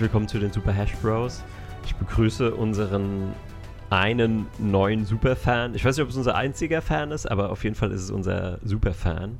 Herzlich willkommen zu den Super Hash Bros. Ich begrüße unseren einen neuen Superfan. Ich weiß nicht, ob es unser einziger Fan ist, aber auf jeden Fall ist es unser Superfan.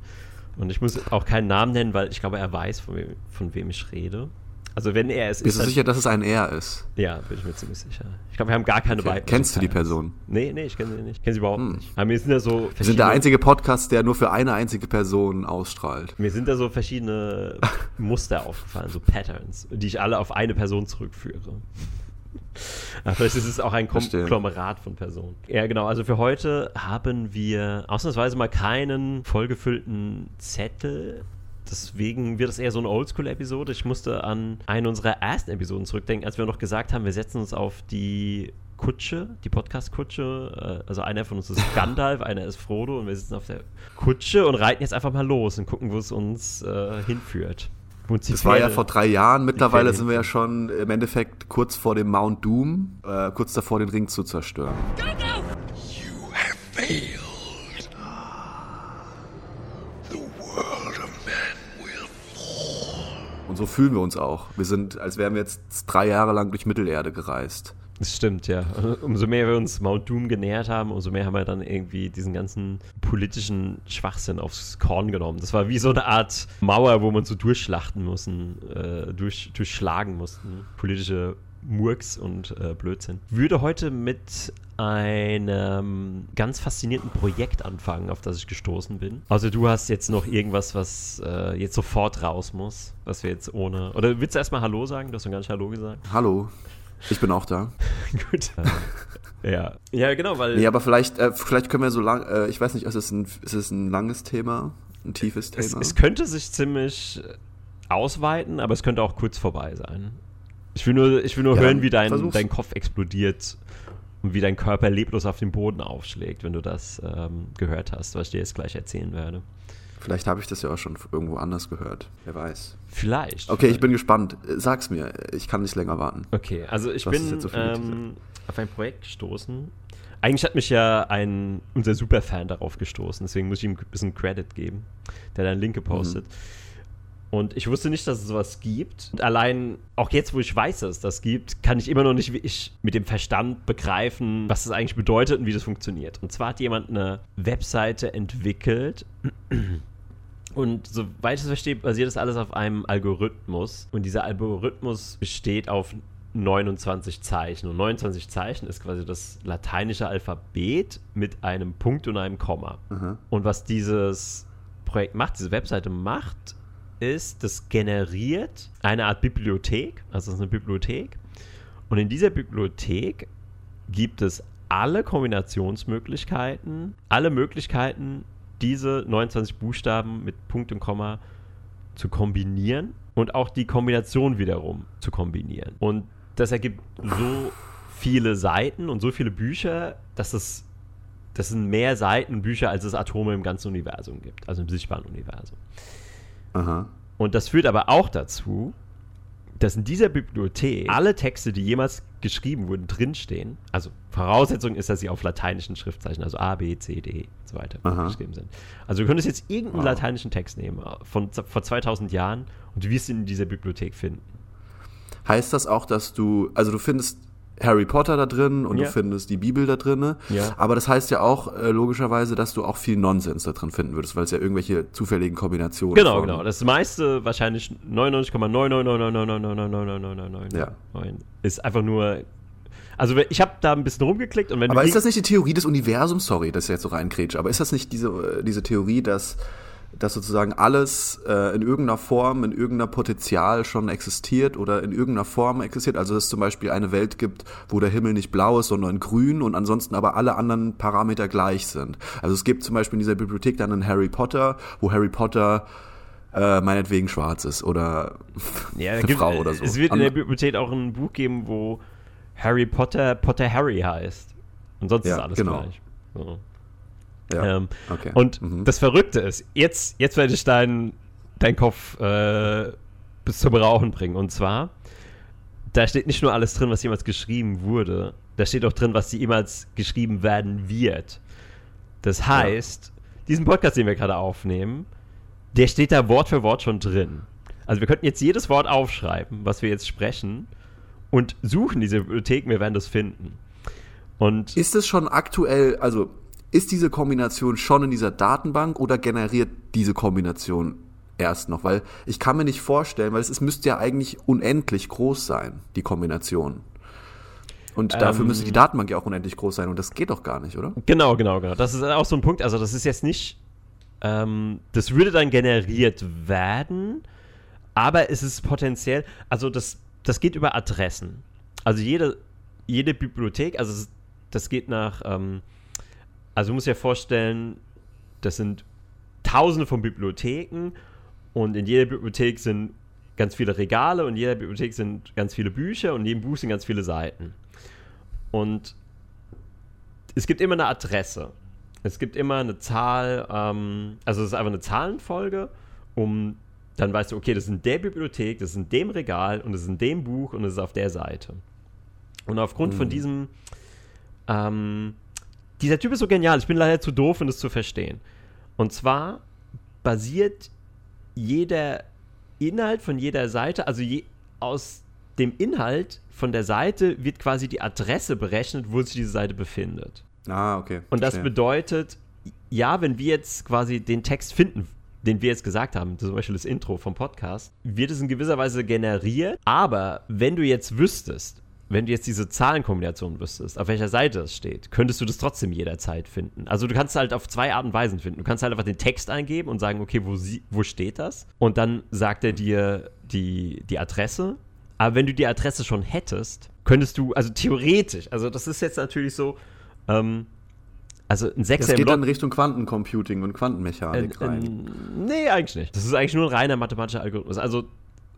Und ich muss auch keinen Namen nennen, weil ich glaube, er weiß, von wem, von wem ich rede. Also wenn er es Bist ist. du sicher, dass es ein Er ist? Ja, bin ich mir ziemlich sicher. Ich glaube, wir haben gar keine okay. Kennst du die Person? Nee, nee, ich kenne sie nicht. Ich kenne sie überhaupt hm. nicht. Aber mir sind da so Wir sind der einzige Podcast, der nur für eine einzige Person ausstrahlt. Mir sind da so verschiedene Muster aufgefallen, so Patterns, die ich alle auf eine Person zurückführe. Aber vielleicht ist es auch ein Konglomerat von Personen. Ja, genau. Also für heute haben wir ausnahmsweise mal keinen vollgefüllten Zettel Deswegen wird es eher so eine Oldschool-Episode. Ich musste an eine unserer ersten Episoden zurückdenken, als wir noch gesagt haben, wir setzen uns auf die Kutsche, die Podcast-Kutsche. Äh, also einer von uns ist Gandalf, einer ist Frodo und wir sitzen auf der Kutsche und reiten jetzt einfach mal los und gucken, wo es uns äh, hinführt. Das war ja vor drei Jahren. Mittlerweile sind wir ja schon im Endeffekt kurz vor dem Mount Doom, äh, kurz davor, den Ring zu zerstören. Gandalf! You have failed. Und so fühlen wir uns auch. Wir sind, als wären wir jetzt drei Jahre lang durch Mittelerde gereist. Das stimmt, ja. Umso mehr wir uns Mount Doom genähert haben, umso mehr haben wir dann irgendwie diesen ganzen politischen Schwachsinn aufs Korn genommen. Das war wie so eine Art Mauer, wo man so durchschlachten mussten, äh, durch, durchschlagen mussten. Politische Murks und äh, Blödsinn. Würde heute mit einem ganz faszinierenden Projekt anfangen, auf das ich gestoßen bin. Also du hast jetzt noch irgendwas, was äh, jetzt sofort raus muss, was wir jetzt ohne... Oder willst du erstmal Hallo sagen? Du hast noch gar nicht Hallo gesagt. Hallo. Ich bin auch da. Gut. ja. Ja, genau, weil... Nee, aber vielleicht, äh, vielleicht können wir so lang... Äh, ich weiß nicht, ist es, ein, ist es ein langes Thema? Ein tiefes Thema? Es, es könnte sich ziemlich ausweiten, aber es könnte auch kurz vorbei sein. Ich will nur, ich will nur ja, hören, wie dein, dein Kopf explodiert und wie dein Körper leblos auf dem Boden aufschlägt, wenn du das ähm, gehört hast, was ich dir jetzt gleich erzählen werde. Vielleicht habe ich das ja auch schon irgendwo anders gehört. Wer weiß. Vielleicht. Okay, ich bin gespannt. Sag's mir. Ich kann nicht länger warten. Okay, also ich was bin so ähm, auf ein Projekt gestoßen. Eigentlich hat mich ja ein, unser Superfan darauf gestoßen, deswegen muss ich ihm ein bisschen Credit geben, der da einen Link gepostet. Mhm. Und ich wusste nicht, dass es sowas gibt. Und allein, auch jetzt, wo ich weiß, dass es das gibt, kann ich immer noch nicht wie ich mit dem Verstand begreifen, was das eigentlich bedeutet und wie das funktioniert. Und zwar hat jemand eine Webseite entwickelt. Und soweit ich es verstehe, basiert das alles auf einem Algorithmus. Und dieser Algorithmus besteht auf 29 Zeichen. Und 29 Zeichen ist quasi das lateinische Alphabet mit einem Punkt und einem Komma. Mhm. Und was dieses Projekt macht, diese Webseite macht, ist, das generiert eine Art Bibliothek, also das ist eine Bibliothek. Und in dieser Bibliothek gibt es alle Kombinationsmöglichkeiten, alle Möglichkeiten, diese 29 Buchstaben mit Punkt und Komma zu kombinieren und auch die Kombination wiederum zu kombinieren. Und das ergibt so viele Seiten und so viele Bücher, dass es das sind mehr Seiten Bücher, als es Atome im ganzen Universum gibt, also im sichtbaren Universum. Aha. Und das führt aber auch dazu, dass in dieser Bibliothek alle Texte, die jemals geschrieben wurden, drinstehen. Also Voraussetzung ist, dass sie auf lateinischen Schriftzeichen, also A, B, C, D und so weiter Aha. geschrieben sind. Also du könntest jetzt irgendeinen wow. lateinischen Text nehmen von vor 2000 Jahren und du wirst ihn in dieser Bibliothek finden. Heißt das auch, dass du, also du findest Harry Potter da drin und ja. du findest die Bibel da drin. Ja. Aber das heißt ja auch äh, logischerweise, dass du auch viel Nonsens da drin finden würdest, weil es ja irgendwelche zufälligen Kombinationen Genau, von, genau. Das meiste, wahrscheinlich 99,999999999 ja. ist einfach nur also ich habe da ein bisschen rumgeklickt und wenn Aber ist das nicht die Theorie des Universums? Sorry, dass ich jetzt so reinkrätsche, aber ist das nicht diese, diese Theorie, dass dass sozusagen alles äh, in irgendeiner Form, in irgendeiner Potenzial schon existiert oder in irgendeiner Form existiert. Also dass es zum Beispiel eine Welt gibt, wo der Himmel nicht blau ist, sondern grün und ansonsten aber alle anderen Parameter gleich sind. Also es gibt zum Beispiel in dieser Bibliothek dann einen Harry Potter, wo Harry Potter äh, meinetwegen schwarz ist oder ja, eine gibt, Frau oder so. Es wird in der Bibliothek auch ein Buch geben, wo Harry Potter Potter Harry heißt. Und sonst ja, ist alles genau. gleich. So. Ja, ähm, okay. Und mhm. das Verrückte ist, jetzt, jetzt werde ich deinen dein Kopf äh, bis zum Rauchen bringen. Und zwar, da steht nicht nur alles drin, was jemals geschrieben wurde, da steht auch drin, was jemals geschrieben werden wird. Das heißt, ja. diesen Podcast, den wir gerade aufnehmen, der steht da Wort für Wort schon drin. Also wir könnten jetzt jedes Wort aufschreiben, was wir jetzt sprechen und suchen diese Bibliotheken, wir werden das finden. Und ist es schon aktuell, also ist diese Kombination schon in dieser Datenbank oder generiert diese Kombination erst noch? Weil ich kann mir nicht vorstellen, weil es ist, müsste ja eigentlich unendlich groß sein, die Kombination. Und dafür ähm, müsste die Datenbank ja auch unendlich groß sein und das geht doch gar nicht, oder? Genau, genau, genau. Das ist auch so ein Punkt. Also, das ist jetzt nicht. Ähm, das würde dann generiert werden, aber es ist potenziell. Also, das, das geht über Adressen. Also, jede, jede Bibliothek, also, das geht nach. Ähm, also, du musst dir vorstellen, das sind Tausende von Bibliotheken und in jeder Bibliothek sind ganz viele Regale und in jeder Bibliothek sind ganz viele Bücher und in jedem Buch sind ganz viele Seiten. Und es gibt immer eine Adresse. Es gibt immer eine Zahl, ähm, also es ist einfach eine Zahlenfolge, um dann weißt du, okay, das ist in der Bibliothek, das ist in dem Regal und das ist in dem Buch und das ist auf der Seite. Und aufgrund mhm. von diesem, ähm, dieser Typ ist so genial, ich bin leider zu doof, um das zu verstehen. Und zwar basiert jeder Inhalt von jeder Seite, also je, aus dem Inhalt von der Seite wird quasi die Adresse berechnet, wo sich diese Seite befindet. Ah, okay. Und das bedeutet, ja, wenn wir jetzt quasi den Text finden, den wir jetzt gesagt haben, zum Beispiel das Intro vom Podcast, wird es in gewisser Weise generiert. Aber wenn du jetzt wüsstest, wenn du jetzt diese Zahlenkombination wüsstest, auf welcher Seite es steht, könntest du das trotzdem jederzeit finden. Also du kannst halt auf zwei Arten und Weisen finden. Du kannst halt einfach den Text eingeben und sagen, okay, wo, sie, wo steht das? Und dann sagt er dir die, die Adresse aber wenn du die Adresse schon hättest, könntest du, also theoretisch, also das ist jetzt natürlich so, ähm, also ein Sechser Das geht dann in Richtung Quantencomputing und Quantenmechanik äh, rein. nee, eigentlich nicht. Das ist eigentlich nur ein reiner mathematischer Algorithmus. Also,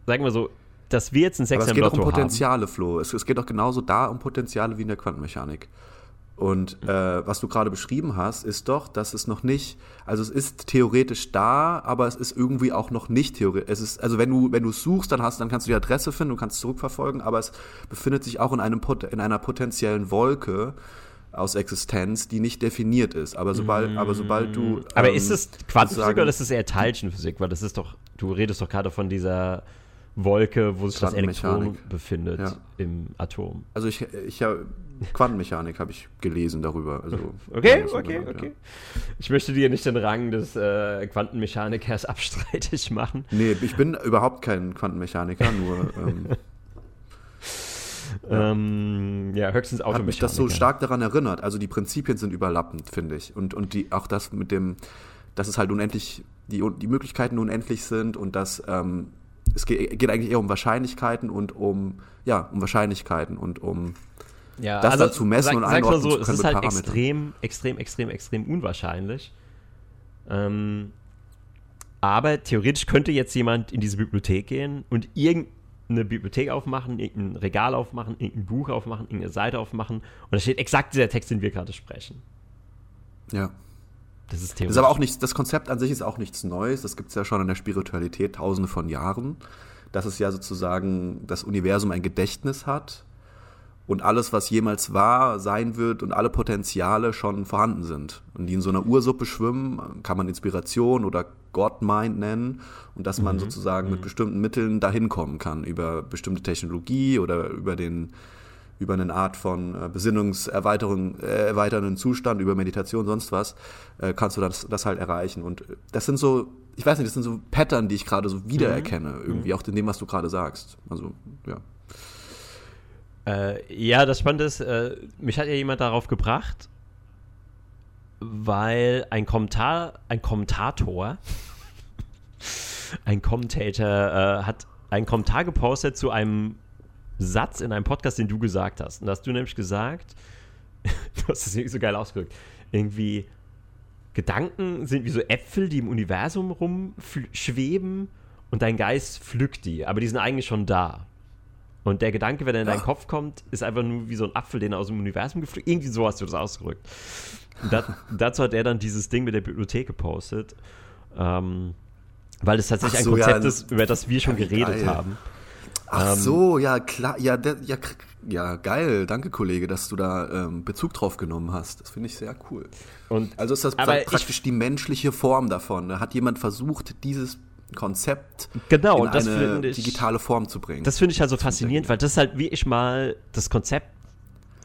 sagen wir so, dass wir jetzt ein Sechser Aber es geht auch um Potenziale, haben. Flo. Es, es, geht auch genauso da um Potenziale wie in der Quantenmechanik. Und äh, was du gerade beschrieben hast, ist doch, dass es noch nicht, also es ist theoretisch da, aber es ist irgendwie auch noch nicht theoretisch. Es ist, also wenn du, wenn du es suchst, dann hast, dann kannst du die Adresse finden, du kannst zurückverfolgen, aber es befindet sich auch in einem in einer potenziellen Wolke aus Existenz, die nicht definiert ist. Aber sobald, aber sobald du. Ähm, aber ist es Quantenphysik oder ist es eher Teilchenphysik? Weil das ist doch, du redest doch gerade von dieser Wolke, wo sich das Elektron befindet ja. im Atom. Also ich, ich habe Quantenmechanik habe ich gelesen darüber. Also okay, okay, okay. Ja. Ich möchte dir nicht den Rang des äh, Quantenmechanikers abstreitig machen. Nee, ich bin überhaupt kein Quantenmechaniker, nur ähm, ja. Ähm, ja, höchstens Automechaniker. Hat mich das so stark daran erinnert. Also die Prinzipien sind überlappend, finde ich. Und, und die, auch das mit dem, dass es halt unendlich, die, die Möglichkeiten unendlich sind und dass ähm, es geht, geht, eigentlich eher um Wahrscheinlichkeiten und um, ja, um Wahrscheinlichkeiten und um ja, das also, dann zu messen sag, und einordnen so, Es ist halt Parameter. extrem, extrem, extrem, extrem unwahrscheinlich. Ähm, aber theoretisch könnte jetzt jemand in diese Bibliothek gehen und irgendeine Bibliothek aufmachen, irgendein Regal aufmachen, irgendein Buch aufmachen, irgendeine Seite aufmachen und da steht exakt dieser Text, den wir gerade sprechen. Ja. Das ist. Das ist aber auch nicht, das Konzept an sich ist auch nichts Neues. Das gibt es ja schon in der Spiritualität tausende von Jahren. Dass es ja sozusagen das Universum ein Gedächtnis hat und alles, was jemals war, sein wird und alle Potenziale schon vorhanden sind. Und die in so einer Ursuppe schwimmen, kann man Inspiration oder God-Mind nennen. Und dass man mhm. sozusagen mhm. mit bestimmten Mitteln dahin kommen kann, über bestimmte Technologie oder über den über eine Art von äh, Besinnungserweiterung, äh, erweiternden Zustand, über Meditation, sonst was, äh, kannst du das, das halt erreichen. Und das sind so, ich weiß nicht, das sind so Pattern, die ich gerade so wiedererkenne, mhm. irgendwie, mhm. auch in dem, was du gerade sagst. Also, ja. Äh, ja, das Spannende ist, äh, mich hat ja jemand darauf gebracht, weil ein Kommentar, ein Kommentator, ein Commentator äh, hat einen Kommentar gepostet zu einem Satz in einem Podcast, den du gesagt hast. Und da hast du nämlich gesagt, du hast es irgendwie so geil ausgedrückt, irgendwie Gedanken sind wie so Äpfel, die im Universum rumschweben und dein Geist pflückt die, aber die sind eigentlich schon da. Und der Gedanke, wenn er in deinen Kopf kommt, ist einfach nur wie so ein Apfel, den er aus dem Universum gepflückt. Irgendwie so hast du das ausgedrückt. Das, dazu hat er dann dieses Ding mit der Bibliothek gepostet. Ähm, weil es tatsächlich so, ein Konzept ja, ist, über das wir schon geredet geil. haben. Ach ähm, so, ja, klar, ja, der, ja, ja, geil, danke Kollege, dass du da ähm, Bezug drauf genommen hast. Das finde ich sehr cool. Und, also ist das praktisch ich, die menschliche Form davon. Da hat jemand versucht, dieses Konzept genau, in eine ich, digitale Form zu bringen. Das finde ich halt so faszinierend, weil das ist halt wie ich mal das Konzept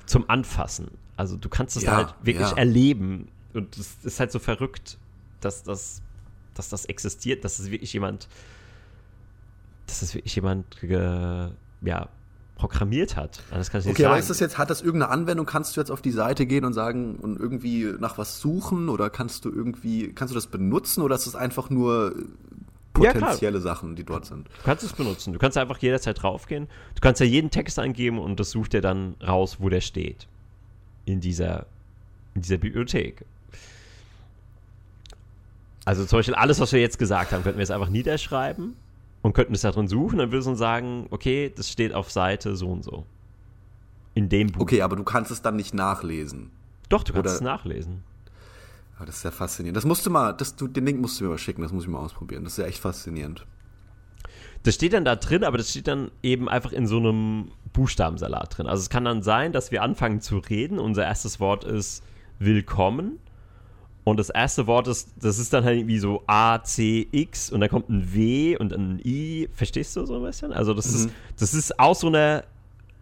zum Anfassen. Also du kannst es ja, halt wirklich ja. erleben und es ist halt so verrückt, dass das, dass das existiert, dass es wirklich jemand, dass es wirklich jemand ge, ja, programmiert hat. Das kann ich okay, sagen. aber ist das jetzt, hat das irgendeine Anwendung? Kannst du jetzt auf die Seite gehen und sagen und irgendwie nach was suchen oder kannst du irgendwie, kannst du das benutzen oder ist das einfach nur potenzielle ja, Sachen, die dort sind? Du kannst es benutzen. Du kannst einfach jederzeit draufgehen. Du kannst ja jeden Text eingeben und das sucht dir dann raus, wo der steht. In dieser, in dieser Bibliothek. Also zum Beispiel alles, was wir jetzt gesagt haben, könnten wir jetzt einfach niederschreiben und könnten es da drin suchen, dann würde es uns sagen, okay, das steht auf Seite so und so. In dem Buch. Okay, aber du kannst es dann nicht nachlesen. Doch, du kannst Oder? es nachlesen. Ja, das ist ja faszinierend. Das musst du mal, das, du, den Link musst du mir mal schicken, das muss ich mal ausprobieren. Das ist ja echt faszinierend. Das steht dann da drin, aber das steht dann eben einfach in so einem Buchstabensalat drin. Also es kann dann sein, dass wir anfangen zu reden. Unser erstes Wort ist willkommen. Und das erste Wort ist, das ist dann halt irgendwie so A, C, X und dann kommt ein W und ein I. Verstehst du so ein bisschen? Also das mhm. ist, das ist aus so einer,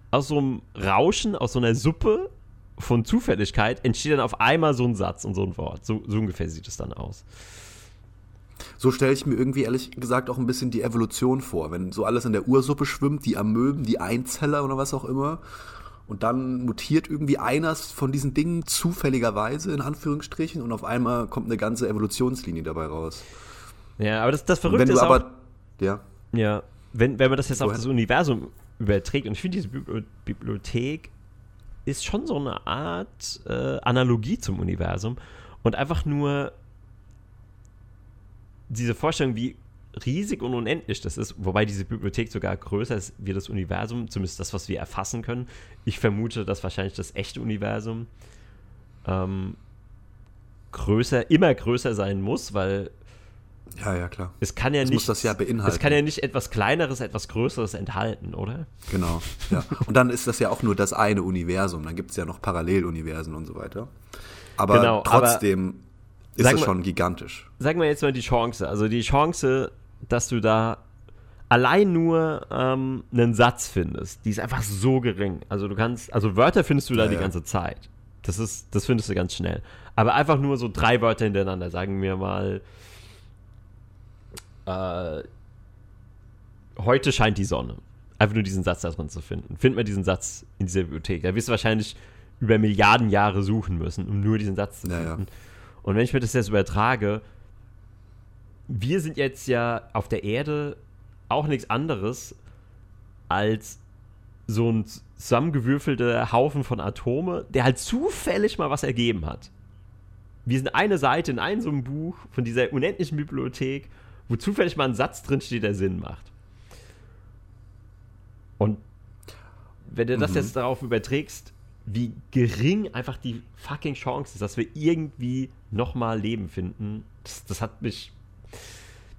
aus so einem Rauschen, aus so einer Suppe von Zufälligkeit entsteht dann auf einmal so ein Satz und so ein Wort. So, so ungefähr sieht es dann aus. So stelle ich mir irgendwie ehrlich gesagt auch ein bisschen die Evolution vor. Wenn so alles in der Ursuppe schwimmt, die Amöben, die Einzeller oder was auch immer, und dann mutiert irgendwie eines von diesen Dingen zufälligerweise, in Anführungsstrichen, und auf einmal kommt eine ganze Evolutionslinie dabei raus. Ja, aber das, das Verrückte wenn du ist aber, auch, ja. Ja, wenn, wenn man das jetzt auf das Universum überträgt, und ich finde, diese Bibliothek ist schon so eine Art äh, Analogie zum Universum und einfach nur diese Vorstellung, wie riesig und unendlich das ist, wobei diese Bibliothek sogar größer ist wie das Universum, zumindest das, was wir erfassen können. Ich vermute, dass wahrscheinlich das echte Universum ähm, größer, immer größer sein muss, weil ja, ja, klar. Es kann ja das nicht. Muss das ja beinhalten. Es kann ja nicht etwas Kleineres, etwas Größeres enthalten, oder? Genau, ja. Und dann ist das ja auch nur das eine Universum. Dann gibt es ja noch Paralleluniversen und so weiter. Aber genau, trotzdem aber ist es schon gigantisch. Sagen wir jetzt mal die Chance. Also die Chance, dass du da allein nur ähm, einen Satz findest, die ist einfach so gering. Also du kannst, also Wörter findest du da ja, die ja. ganze Zeit. Das ist, das findest du ganz schnell. Aber einfach nur so drei Wörter hintereinander, sagen wir mal, äh, heute scheint die Sonne. Einfach nur diesen Satz da drin zu finden. Find mal diesen Satz in dieser Bibliothek. Da wirst du wahrscheinlich über Milliarden Jahre suchen müssen, um nur diesen Satz zu finden. Ja, Und wenn ich mir das jetzt übertrage, wir sind jetzt ja auf der Erde auch nichts anderes als so ein zusammengewürfelter Haufen von Atome, der halt zufällig mal was ergeben hat. Wir sind eine Seite in einem so einem Buch von dieser unendlichen Bibliothek, wo zufällig mal ein Satz drin steht, der Sinn macht. Und wenn du das mhm. jetzt darauf überträgst, wie gering einfach die fucking Chance ist, dass wir irgendwie nochmal Leben finden, das, das hat mich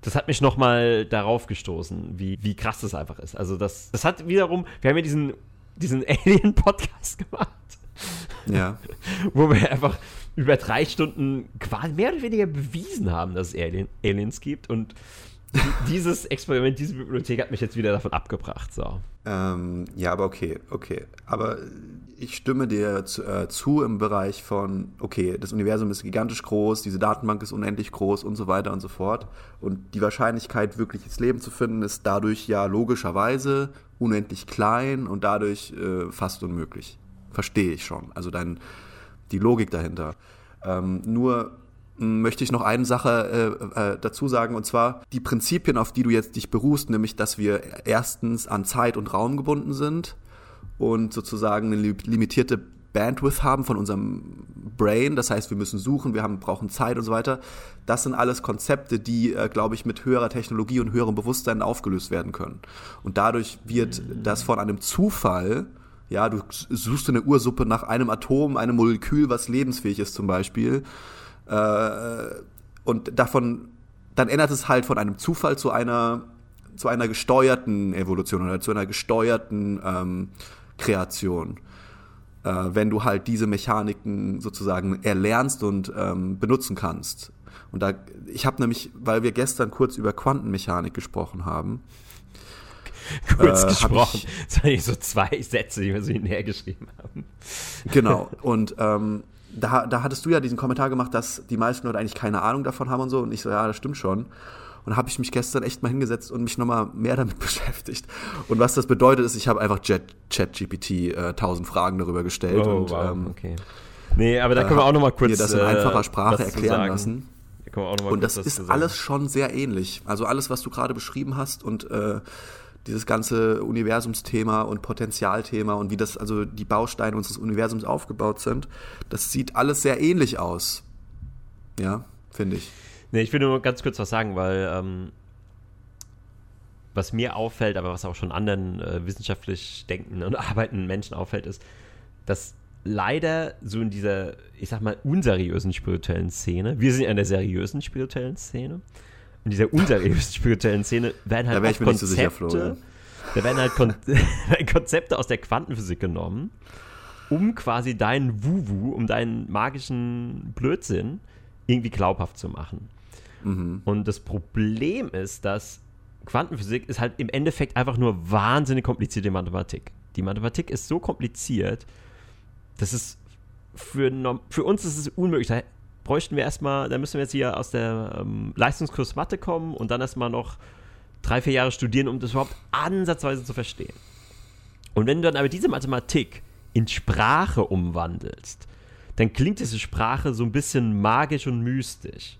das hat mich nochmal darauf gestoßen, wie, wie krass das einfach ist. Also das, das hat wiederum, wir haben ja diesen, diesen Alien-Podcast gemacht. Ja. Wo wir einfach über drei Stunden quasi mehr oder weniger bewiesen haben, dass es Alien, Aliens gibt. Und dieses Experiment, diese Bibliothek hat mich jetzt wieder davon abgebracht. So. Ähm, ja, aber okay, okay. Aber ich stimme dir zu, äh, zu, im Bereich von, okay, das Universum ist gigantisch groß, diese Datenbank ist unendlich groß und so weiter und so fort. Und die Wahrscheinlichkeit, wirkliches Leben zu finden, ist dadurch ja logischerweise unendlich klein und dadurch äh, fast unmöglich. Verstehe ich schon. Also dein, die Logik dahinter. Ähm, nur möchte ich noch eine Sache äh, äh, dazu sagen, und zwar die Prinzipien, auf die du jetzt dich beruhst, nämlich, dass wir erstens an Zeit und Raum gebunden sind und sozusagen eine limitierte Bandwidth haben von unserem Brain, das heißt, wir müssen suchen, wir haben, brauchen Zeit und so weiter. Das sind alles Konzepte, die, äh, glaube ich, mit höherer Technologie und höherem Bewusstsein aufgelöst werden können. Und dadurch wird das von einem Zufall, ja, du suchst in der Ursuppe nach einem Atom, einem Molekül, was lebensfähig ist zum Beispiel, und davon, dann ändert es halt von einem Zufall zu einer, zu einer gesteuerten Evolution oder zu einer gesteuerten ähm, Kreation. Äh, wenn du halt diese Mechaniken sozusagen erlernst und ähm, benutzen kannst. Und da, ich habe nämlich, weil wir gestern kurz über Quantenmechanik gesprochen haben, kurz äh, gesprochen. Das waren so zwei Sätze, die wir so hinterher geschrieben haben. Genau. Und ähm, da, da hattest du ja diesen Kommentar gemacht, dass die meisten Leute eigentlich keine Ahnung davon haben und so. Und ich so, ja, das stimmt schon. Und da habe ich mich gestern echt mal hingesetzt und mich nochmal mehr damit beschäftigt. Und was das bedeutet, ist, ich habe einfach ChatGPT äh, tausend Fragen darüber gestellt. Oh, und, wow, ähm, okay. Nee, aber da können wir auch nochmal kurz. Dir das in einfacher äh, Sprache erklären lassen. Da und das ist alles schon sehr ähnlich. Also alles, was du gerade beschrieben hast und äh, dieses ganze Universumsthema und Potenzialthema und wie das, also die Bausteine unseres Universums aufgebaut sind, das sieht alles sehr ähnlich aus. Ja, finde ich. Nee, ich will nur ganz kurz was sagen, weil ähm, was mir auffällt, aber was auch schon anderen äh, wissenschaftlich denkenden und arbeitenden Menschen auffällt, ist, dass leider so in dieser, ich sag mal, unseriösen spirituellen Szene, wir sind ja in der seriösen spirituellen Szene, in dieser unseriösen spirituellen Szene werden halt da ich Konzepte, so sicher, Flo, da werden halt Kon Konzepte aus der Quantenphysik genommen, um quasi deinen Wuwu, um deinen magischen Blödsinn irgendwie glaubhaft zu machen. Mhm. Und das Problem ist, dass Quantenphysik ist halt im Endeffekt einfach nur wahnsinnig komplizierte Mathematik. Die Mathematik ist so kompliziert, dass es für, für uns ist es unmöglich. Da bräuchten wir erstmal, da müssen wir jetzt hier aus der ähm, Leistungskurs Mathe kommen und dann erstmal noch drei, vier Jahre studieren, um das überhaupt ansatzweise zu verstehen. Und wenn du dann aber diese Mathematik in Sprache umwandelst, dann klingt diese Sprache so ein bisschen magisch und mystisch.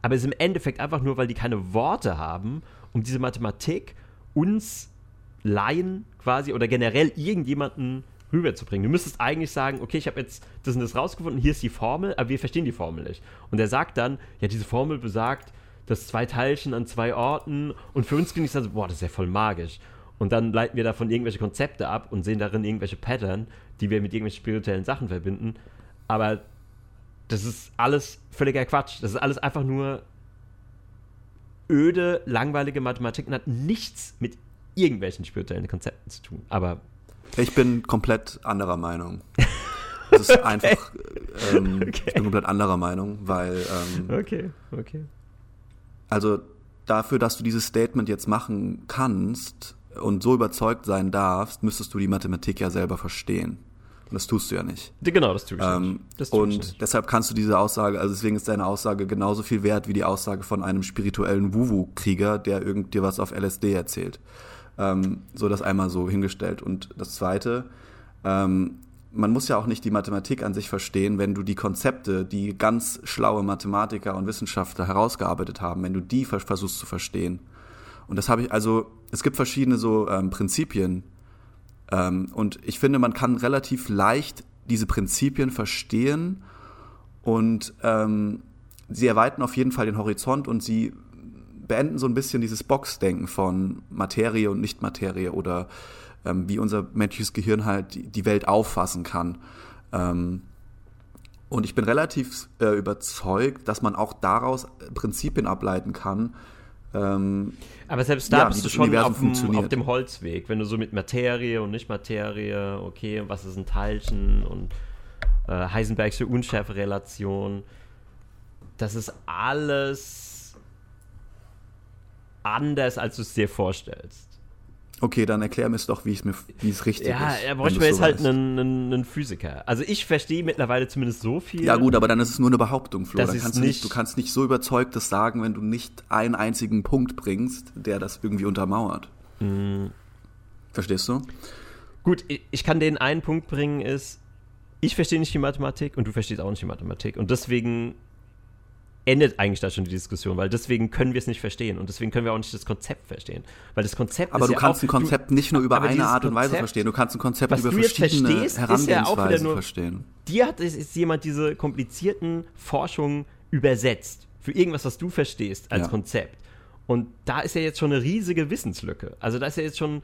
Aber es ist im Endeffekt einfach nur, weil die keine Worte haben, um diese Mathematik uns Laien quasi oder generell irgendjemanden rüberzubringen. Du müsstest eigentlich sagen, okay, ich habe jetzt das und das rausgefunden, hier ist die Formel, aber wir verstehen die Formel nicht. Und er sagt dann, ja, diese Formel besagt, dass zwei Teilchen an zwei Orten und für uns klingt es dann so, boah, das ist ja voll magisch. Und dann leiten wir davon irgendwelche Konzepte ab und sehen darin irgendwelche Pattern, die wir mit irgendwelchen spirituellen Sachen verbinden. Aber das ist alles völliger Quatsch. Das ist alles einfach nur öde, langweilige Mathematik und hat nichts mit irgendwelchen spirituellen Konzepten zu tun. Aber ich bin komplett anderer Meinung. Es ist okay. einfach, ähm, okay. ich bin komplett anderer Meinung, weil. Ähm, okay, okay. Also dafür, dass du dieses Statement jetzt machen kannst und so überzeugt sein darfst, müsstest du die Mathematik ja selber verstehen. Und das tust du ja nicht. Genau, das tue ich ähm, nicht. Das tue und ich nicht. deshalb kannst du diese Aussage, also deswegen ist deine Aussage genauso viel wert wie die Aussage von einem spirituellen Wuwu-Krieger, der irgend dir was auf LSD erzählt. Ähm, so das einmal so hingestellt. Und das Zweite, ähm, man muss ja auch nicht die Mathematik an sich verstehen, wenn du die Konzepte, die ganz schlaue Mathematiker und Wissenschaftler herausgearbeitet haben, wenn du die versuchst zu verstehen. Und das habe ich, also es gibt verschiedene so ähm, Prinzipien. Ähm, und ich finde, man kann relativ leicht diese Prinzipien verstehen und ähm, sie erweitern auf jeden Fall den Horizont und sie beenden so ein bisschen dieses Boxdenken von Materie und Nichtmaterie oder ähm, wie unser menschliches Gehirn halt die, Welt auffassen kann. Ähm, und ich bin relativ äh, überzeugt, dass man auch daraus Prinzipien ableiten kann. Ähm, Aber selbst da ja, bist du schon auf dem, auf dem, Holzweg, wenn du so mit Materie und Nicht-Materie, okay, was ist ein Teilchen und äh, Heisenbergsche Unschärferelation, das ist alles anders, als du es dir vorstellst. Okay, dann erklär mir es doch, wie es mir, wie es richtig ja, ist. Ja, bräuchte mir jetzt so halt einen, einen, einen, Physiker. Also ich verstehe mittlerweile zumindest so viel. Ja gut, aber dann ist es nur eine Behauptung, Flo. Dann kannst du, nicht, du kannst nicht so überzeugt das sagen, wenn du nicht einen einzigen Punkt bringst, der das irgendwie untermauert. Mhm. Verstehst du? Gut, ich kann den einen Punkt bringen, ist, ich verstehe nicht die Mathematik und du verstehst auch nicht die Mathematik. Und deswegen endet eigentlich da schon die Diskussion, weil deswegen können wir es nicht verstehen und deswegen können wir auch nicht das Konzept verstehen, weil das Konzept aber du ja kannst auch, ein Konzept du, nicht nur über eine Art und Weise Konzept, verstehen, du kannst ein Konzept über verschiedene verstehst, Herangehensweisen ja nur, verstehen. Dir hat ist jemand diese komplizierten Forschungen übersetzt für irgendwas, was du verstehst als ja. Konzept und da ist ja jetzt schon eine riesige Wissenslücke. Also da ist ja jetzt schon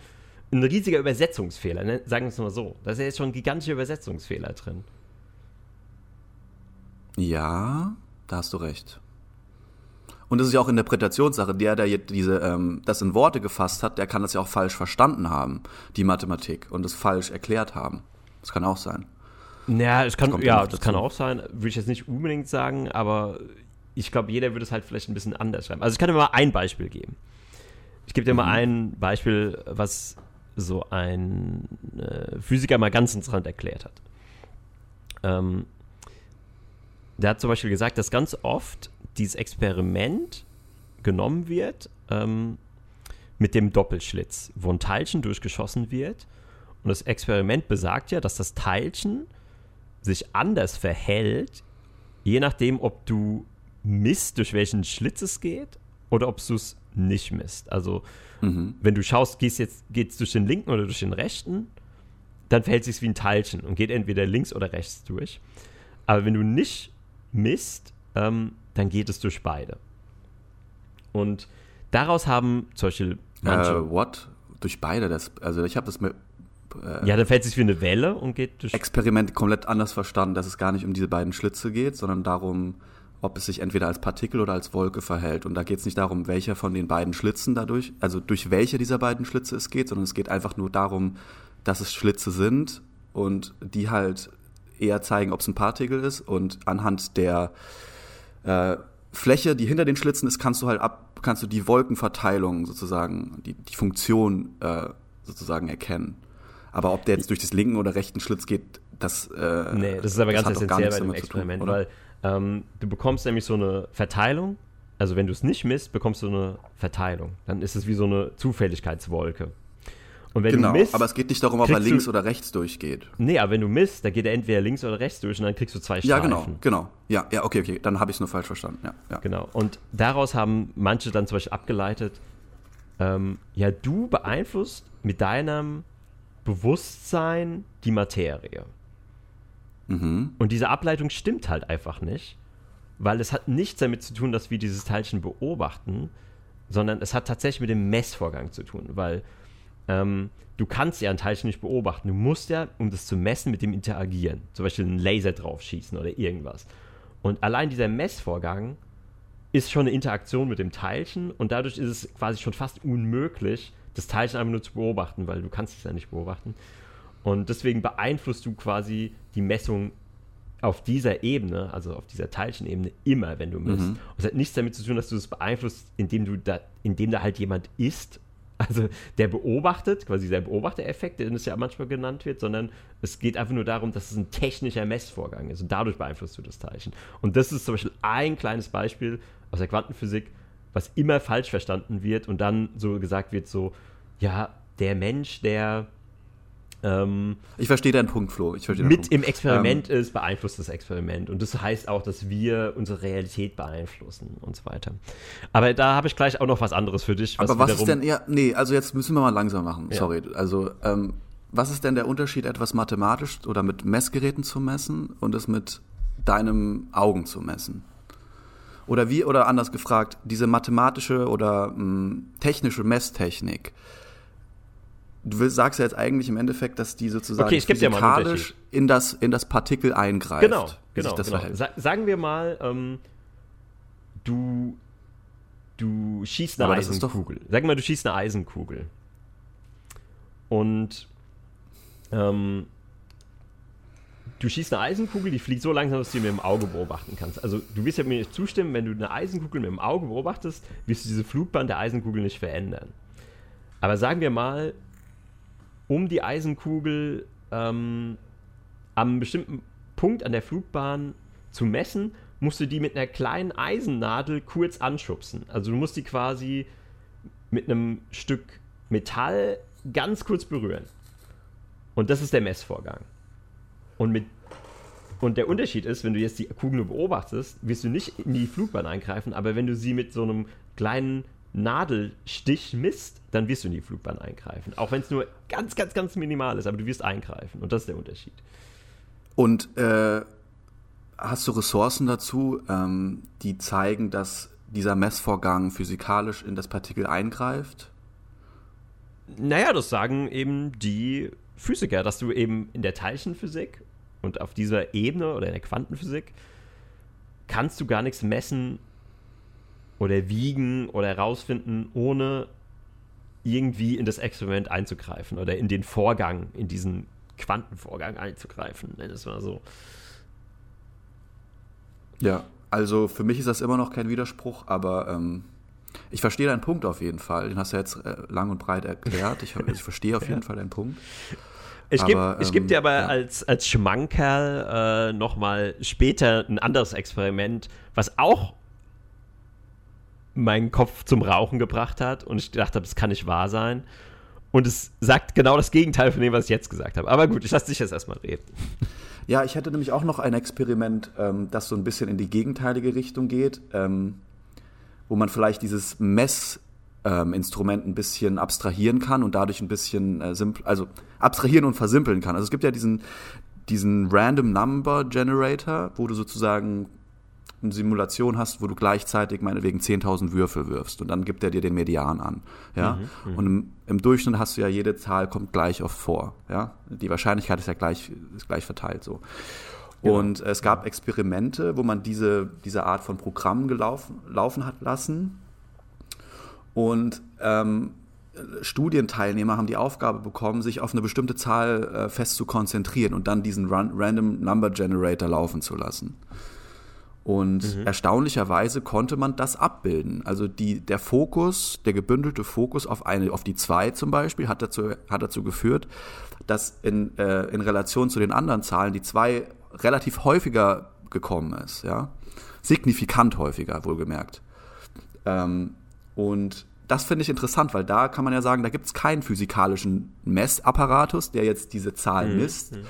ein riesiger Übersetzungsfehler, ne? sagen wir es mal so. Da ist ja jetzt schon ein gigantischer Übersetzungsfehler drin. Ja, da hast du recht. Und das ist ja auch Interpretationssache. Der, der diese, ähm, das in Worte gefasst hat, der kann das ja auch falsch verstanden haben, die Mathematik, und das falsch erklärt haben. Das kann auch sein. Ja, es kann, das ja, das kann auch sein. Würde ich jetzt nicht unbedingt sagen, aber ich glaube, jeder würde es halt vielleicht ein bisschen anders schreiben. Also ich kann dir mal ein Beispiel geben. Ich gebe dir mal mhm. ein Beispiel, was so ein äh, Physiker mal ganz interessant erklärt hat. Ähm, der hat zum Beispiel gesagt, dass ganz oft dieses Experiment genommen wird ähm, mit dem Doppelschlitz, wo ein Teilchen durchgeschossen wird. Und das Experiment besagt ja, dass das Teilchen sich anders verhält, je nachdem, ob du misst, durch welchen Schlitz es geht oder ob du es nicht misst. Also, mhm. wenn du schaust, geht es jetzt durch den linken oder durch den rechten, dann verhält es sich wie ein Teilchen und geht entweder links oder rechts durch. Aber wenn du nicht misst, ähm, dann geht es durch beide. Und daraus haben zum Beispiel manche. Äh, what? Durch beide? Das, also ich habe das mit. Äh, ja, dann fällt es sich wie eine Welle und geht durch. Experiment komplett anders verstanden, dass es gar nicht um diese beiden Schlitze geht, sondern darum, ob es sich entweder als Partikel oder als Wolke verhält. Und da geht es nicht darum, welcher von den beiden Schlitzen dadurch, also durch welche dieser beiden Schlitze es geht, sondern es geht einfach nur darum, dass es Schlitze sind und die halt eher zeigen, ob es ein Partikel ist. Und anhand der äh, Fläche, die hinter den Schlitzen ist, kannst du halt ab, kannst du die Wolkenverteilung sozusagen, die, die Funktion äh, sozusagen erkennen. Aber ob der jetzt durch das linken oder rechten Schlitz geht, das. Äh, nee, das ist aber ganz essentiell bei dem Experiment, tun, weil ähm, du bekommst nämlich so eine Verteilung. Also wenn du es nicht misst, bekommst du eine Verteilung. Dann ist es wie so eine Zufälligkeitswolke. Und wenn genau, du misst, aber es geht nicht darum, ob er links du, oder rechts durchgeht. Nee, aber wenn du misst, da geht er entweder links oder rechts durch und dann kriegst du zwei Streifen. Ja, genau, genau. Ja, ja, okay, okay, dann habe ich es nur falsch verstanden. Ja, ja. Genau. Und daraus haben manche dann zum Beispiel abgeleitet, ähm, ja, du beeinflusst mit deinem Bewusstsein die Materie. Mhm. Und diese Ableitung stimmt halt einfach nicht, weil es hat nichts damit zu tun, dass wir dieses Teilchen beobachten, sondern es hat tatsächlich mit dem Messvorgang zu tun, weil ähm, du kannst ja ein Teilchen nicht beobachten. Du musst ja, um das zu messen, mit dem interagieren. Zum Beispiel einen Laser draufschießen oder irgendwas. Und allein dieser Messvorgang ist schon eine Interaktion mit dem Teilchen und dadurch ist es quasi schon fast unmöglich, das Teilchen einfach nur zu beobachten, weil du kannst es ja nicht beobachten. Und deswegen beeinflusst du quasi die Messung auf dieser Ebene, also auf dieser Teilchenebene, immer, wenn du misst. Mhm. Und es hat nichts damit zu tun, dass du es beeinflusst, indem du da, indem da halt jemand ist also der beobachtet, quasi der Beobachtereffekt, den es ja manchmal genannt wird, sondern es geht einfach nur darum, dass es ein technischer Messvorgang ist und dadurch beeinflusst du das Teilchen. Und das ist zum Beispiel ein kleines Beispiel aus der Quantenphysik, was immer falsch verstanden wird und dann so gesagt wird, so, ja, der Mensch, der ähm, ich verstehe deinen Punkt, Flo. Ich mit Punkt. im Experiment ähm, ist, beeinflusst das Experiment. Und das heißt auch, dass wir unsere Realität beeinflussen und so weiter. Aber da habe ich gleich auch noch was anderes für dich. Was Aber was ist denn, ja, nee, also jetzt müssen wir mal langsam machen. Ja. Sorry. Also, ähm, was ist denn der Unterschied, etwas mathematisch oder mit Messgeräten zu messen und es mit deinem Augen zu messen? Oder wie, oder anders gefragt, diese mathematische oder mh, hm, technische Messtechnik, du sagst ja jetzt eigentlich im Endeffekt, dass die sozusagen okay, physikalisch ja in, das, in das Partikel eingreift. Genau, genau. genau. Sa sagen wir mal, ähm, du, du schießt eine Aber Eisenkugel. Sagen wir mal, du schießt eine Eisenkugel. Und ähm, du schießt eine Eisenkugel, die fliegt so langsam, dass du sie mit dem Auge beobachten kannst. Also du wirst ja mir nicht zustimmen, wenn du eine Eisenkugel mit dem Auge beobachtest, wirst du diese Flugbahn der Eisenkugel nicht verändern. Aber sagen wir mal, um die Eisenkugel ähm, am bestimmten Punkt an der Flugbahn zu messen, musst du die mit einer kleinen Eisennadel kurz anschubsen. Also du musst die quasi mit einem Stück Metall ganz kurz berühren. Und das ist der Messvorgang. Und, mit, und der Unterschied ist, wenn du jetzt die Kugel beobachtest, wirst du nicht in die Flugbahn eingreifen, aber wenn du sie mit so einem kleinen Nadelstich misst, dann wirst du in die Flugbahn eingreifen. Auch wenn es nur ganz, ganz, ganz minimal ist, aber du wirst eingreifen. Und das ist der Unterschied. Und äh, hast du Ressourcen dazu, ähm, die zeigen, dass dieser Messvorgang physikalisch in das Partikel eingreift? Naja, das sagen eben die Physiker, dass du eben in der Teilchenphysik und auf dieser Ebene oder in der Quantenphysik kannst du gar nichts messen, oder wiegen oder herausfinden, ohne irgendwie in das Experiment einzugreifen oder in den Vorgang, in diesen Quantenvorgang einzugreifen, nenn es mal so. Ja, Also für mich ist das immer noch kein Widerspruch, aber ähm, ich verstehe deinen Punkt auf jeden Fall. Den hast du jetzt äh, lang und breit erklärt. Ich, ich verstehe auf jeden Fall deinen Punkt. Ich gebe ähm, geb dir aber ja. als, als Schmankerl äh, nochmal später ein anderes Experiment, was auch meinen Kopf zum Rauchen gebracht hat und ich dachte, das kann nicht wahr sein. Und es sagt genau das Gegenteil von dem, was ich jetzt gesagt habe. Aber gut, ich lasse dich jetzt erstmal reden. Ja, ich hätte nämlich auch noch ein Experiment, ähm, das so ein bisschen in die gegenteilige Richtung geht, ähm, wo man vielleicht dieses Messinstrument ähm, ein bisschen abstrahieren kann und dadurch ein bisschen äh, simpl also abstrahieren und versimpeln kann. Also es gibt ja diesen, diesen Random Number Generator, wo du sozusagen eine Simulation hast, wo du gleichzeitig meinetwegen 10.000 Würfel wirfst und dann gibt er dir den Median an. Ja? Mhm, mhm, und im, im, Durchschnitt hast du ja jede Zahl kommt gleich oft vor. Ja? Die Wahrscheinlichkeit ist ja gleich, ist gleich verteilt so. Genau. Und es gab Experimente, wo man diese, diese Art von Programm gelaufen, laufen hat lassen. Und ähm, Studienteilnehmer haben die Aufgabe bekommen, sich auf eine bestimmte Zahl äh, fest zu konzentrieren und dann diesen Run Random Number Generator laufen zu lassen. Und mhm. erstaunlicherweise konnte man das abbilden. Also die, der Fokus, der gebündelte Fokus auf eine, auf die zwei zum Beispiel, hat dazu, hat dazu geführt, dass in, äh, in Relation zu den anderen Zahlen die zwei relativ häufiger gekommen ist, ja. Signifikant häufiger, wohlgemerkt. Ähm, und das finde ich interessant, weil da kann man ja sagen, da gibt es keinen physikalischen Messapparatus, der jetzt diese Zahlen mhm. misst, mhm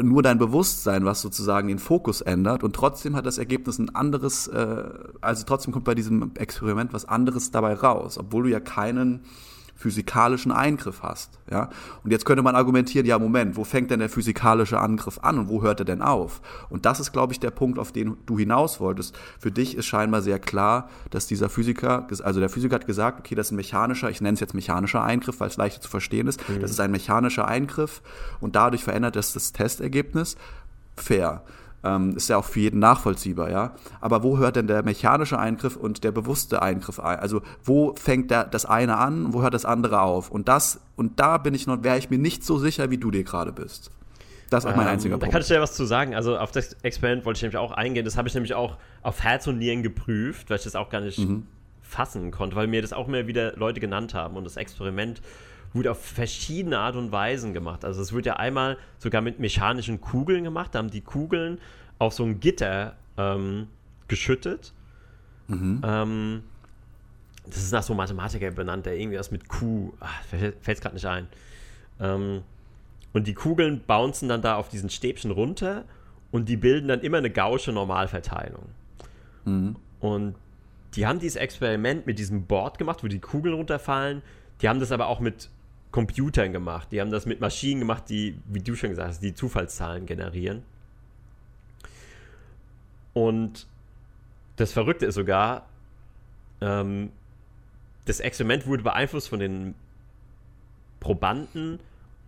nur dein Bewusstsein, was sozusagen den Fokus ändert und trotzdem hat das Ergebnis ein anderes, äh, also trotzdem kommt bei diesem Experiment was anderes dabei raus, obwohl du ja keinen physikalischen Eingriff hast. Ja? Und jetzt könnte man argumentieren, ja, Moment, wo fängt denn der physikalische Angriff an und wo hört er denn auf? Und das ist, glaube ich, der Punkt, auf den du hinaus wolltest. Für dich ist scheinbar sehr klar, dass dieser Physiker, also der Physiker hat gesagt, okay, das ist ein mechanischer, ich nenne es jetzt mechanischer Eingriff, weil es leichter zu verstehen ist. Mhm. Das ist ein mechanischer Eingriff und dadurch verändert es das Testergebnis. Fair. Ähm, ist ja auch für jeden nachvollziehbar, ja. Aber wo hört denn der mechanische Eingriff und der bewusste Eingriff ein? Also wo fängt der, das eine an, wo hört das andere auf? Und das, und da bin ich noch, wäre ich mir nicht so sicher, wie du dir gerade bist. Das ist auch mein ähm, einziger Punkt. Da kann ich dir was zu sagen. Also auf das Experiment wollte ich nämlich auch eingehen. Das habe ich nämlich auch auf Herz und Nieren geprüft, weil ich das auch gar nicht mhm. fassen konnte, weil mir das auch immer wieder Leute genannt haben. Und das Experiment wurde auf verschiedene Art und Weisen gemacht. Also es wird ja einmal sogar mit mechanischen Kugeln gemacht. Da haben die Kugeln auf so ein Gitter ähm, geschüttet. Mhm. Ähm, das ist nach so einem Mathematiker benannt, der irgendwie was mit Q, fällt es gerade nicht ein. Ähm, und die Kugeln bouncen dann da auf diesen Stäbchen runter und die bilden dann immer eine gausche Normalverteilung. Mhm. Und die haben dieses Experiment mit diesem Board gemacht, wo die Kugeln runterfallen. Die haben das aber auch mit Computern gemacht. Die haben das mit Maschinen gemacht, die, wie du schon gesagt hast, die Zufallszahlen generieren. Und das Verrückte ist sogar, ähm, das Experiment wurde beeinflusst von den Probanden,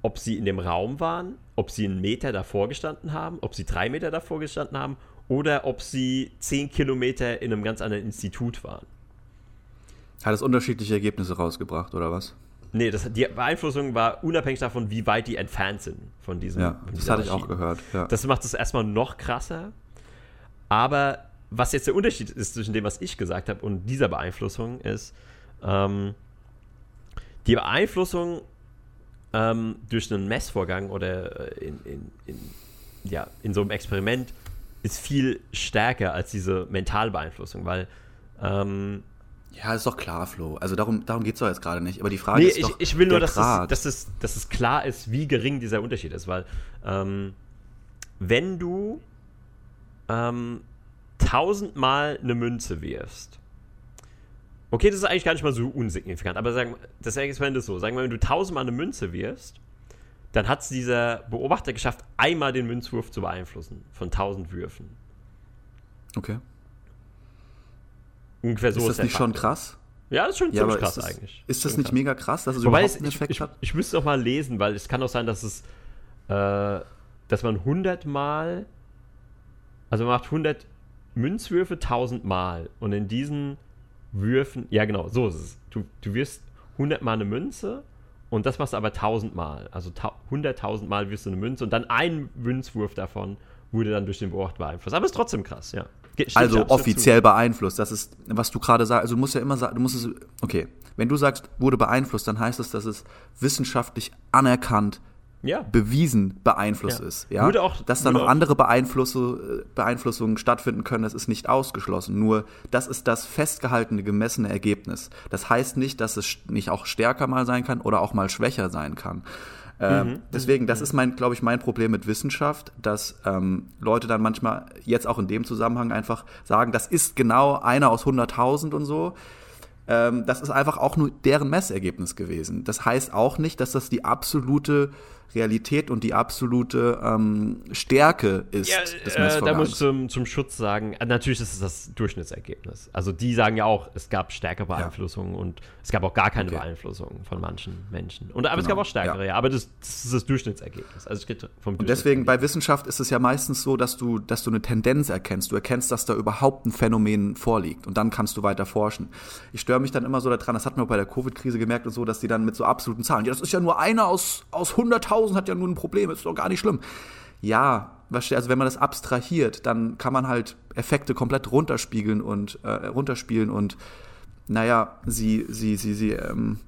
ob sie in dem Raum waren, ob sie einen Meter davor gestanden haben, ob sie drei Meter davor gestanden haben oder ob sie zehn Kilometer in einem ganz anderen Institut waren. Hat es unterschiedliche Ergebnisse rausgebracht, oder was? Nee, das, die Beeinflussung war unabhängig davon, wie weit die entfernt sind von diesem. Ja, das hatte ich auch gehört. Ja. Das macht es erstmal noch krasser. Aber was jetzt der Unterschied ist zwischen dem, was ich gesagt habe und dieser Beeinflussung, ist, ähm, die Beeinflussung ähm, durch einen Messvorgang oder äh, in, in, in, ja, in so einem Experiment ist viel stärker als diese mentale Beeinflussung, weil ähm, ja, ist doch klar, Flo. Also darum, darum geht es doch jetzt gerade nicht. Aber die Frage nee, ist doch. Ich, ich will nur, dass es, dass, es, dass es klar ist, wie gering dieser Unterschied ist, weil ähm, wenn du ähm, tausendmal eine Münze wirfst, okay, das ist eigentlich gar nicht mal so unsignifikant, aber sagen, das Experiment ist so, sagen wir, wenn du tausendmal eine Münze wirfst, dann hat es dieser Beobachter geschafft, einmal den Münzwurf zu beeinflussen von tausend Würfen. Okay. Ungefähr so ist das ist nicht schon krass? Ja, das ist schon ja, ziemlich krass ist das, eigentlich. Ist das nicht mega krass, dass es Wobei überhaupt einen Effekt ich, hat? Ich, ich müsste noch mal lesen, weil es kann auch sein, dass es, äh, dass man 100 Mal, also man macht 100 Münzwürfe 1000 Mal und in diesen Würfen, ja genau, so ist es. Du, du wirst 100 Mal eine Münze und das machst du aber 1000 Mal. Also 100.000 Mal wirst du eine Münze und dann ein Münzwurf davon wurde dann durch den Beobachter beeinflusst. Aber ist trotzdem krass, ja. Also offiziell beeinflusst. Das ist, was du gerade sagst. Also du musst ja immer sagen, du musst es, okay, wenn du sagst, wurde beeinflusst, dann heißt das, dass es wissenschaftlich anerkannt, ja. bewiesen beeinflusst ja. ist. Ja? Würde auch, Dass da noch andere Beeinflusse, Beeinflussungen stattfinden können, das ist nicht ausgeschlossen. Nur das ist das festgehaltene, gemessene Ergebnis. Das heißt nicht, dass es nicht auch stärker mal sein kann oder auch mal schwächer sein kann. Ähm, mhm. Deswegen, das mhm. ist mein, glaube ich, mein Problem mit Wissenschaft, dass ähm, Leute dann manchmal jetzt auch in dem Zusammenhang einfach sagen, das ist genau einer aus 100.000 und so. Ähm, das ist einfach auch nur deren Messergebnis gewesen. Das heißt auch nicht, dass das die absolute Realität und die absolute ähm, Stärke ist ja, äh, Da muss ich zum, zum Schutz sagen, äh, natürlich ist es das Durchschnittsergebnis. Also die sagen ja auch, es gab stärkere Beeinflussungen ja. und es gab auch gar keine okay. Beeinflussungen von manchen Menschen. Und, aber genau. es gab auch stärkere, ja. ja. Aber das, das, ist das Durchschnittsergebnis. Also es geht vom Und deswegen bei Wissenschaft ist es ja meistens so, dass du, dass du eine Tendenz erkennst. Du erkennst, dass da überhaupt ein Phänomen vorliegt und dann kannst du weiter forschen. Ich störe mich dann immer so daran, das hat man auch bei der Covid-Krise gemerkt und so, dass die dann mit so absoluten Zahlen, ja, das ist ja nur einer aus, aus 100.000 1000 hat ja nur ein Problem, ist doch gar nicht schlimm. Ja, also wenn man das abstrahiert, dann kann man halt Effekte komplett runterspiegeln und äh, runterspielen und naja, sie, sie, sie, sie ähm,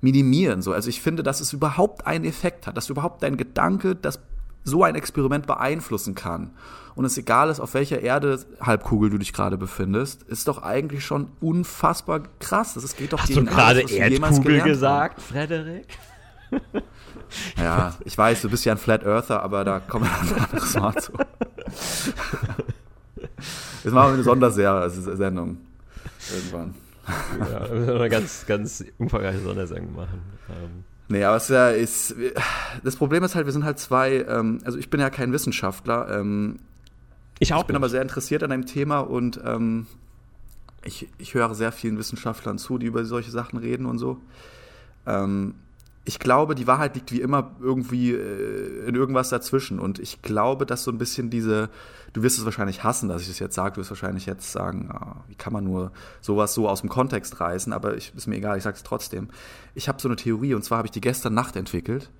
minimieren. So. Also ich finde, dass es überhaupt einen Effekt hat, dass überhaupt dein Gedanke, dass so ein Experiment beeinflussen kann. Und es egal ist, auf welcher Erde-Halbkugel du dich gerade befindest, ist doch eigentlich schon unfassbar krass. Das geht doch Hast du gerade Erdkugel gesagt, Frederik? Ja, ich weiß, du bist ja ein Flat Earther, aber da kommen wir ein anderes Mal zu. Jetzt machen wir eine Sondersendung. Irgendwann. Ja, wir müssen eine ganz, ganz umfangreiche Sondersendung machen. Ähm. Nee, aber es ja, ist, das Problem ist halt, wir sind halt zwei, ähm, also ich bin ja kein Wissenschaftler. Ähm, ich auch. Ich bin nicht. aber sehr interessiert an einem Thema und ähm, ich, ich höre sehr vielen Wissenschaftlern zu, die über solche Sachen reden und so. Ähm, ich glaube, die Wahrheit liegt wie immer irgendwie äh, in irgendwas dazwischen. Und ich glaube, dass so ein bisschen diese, du wirst es wahrscheinlich hassen, dass ich das jetzt sage, du wirst wahrscheinlich jetzt sagen, oh, wie kann man nur sowas so aus dem Kontext reißen, aber ich, ist mir egal, ich sage es trotzdem. Ich habe so eine Theorie und zwar habe ich die gestern Nacht entwickelt.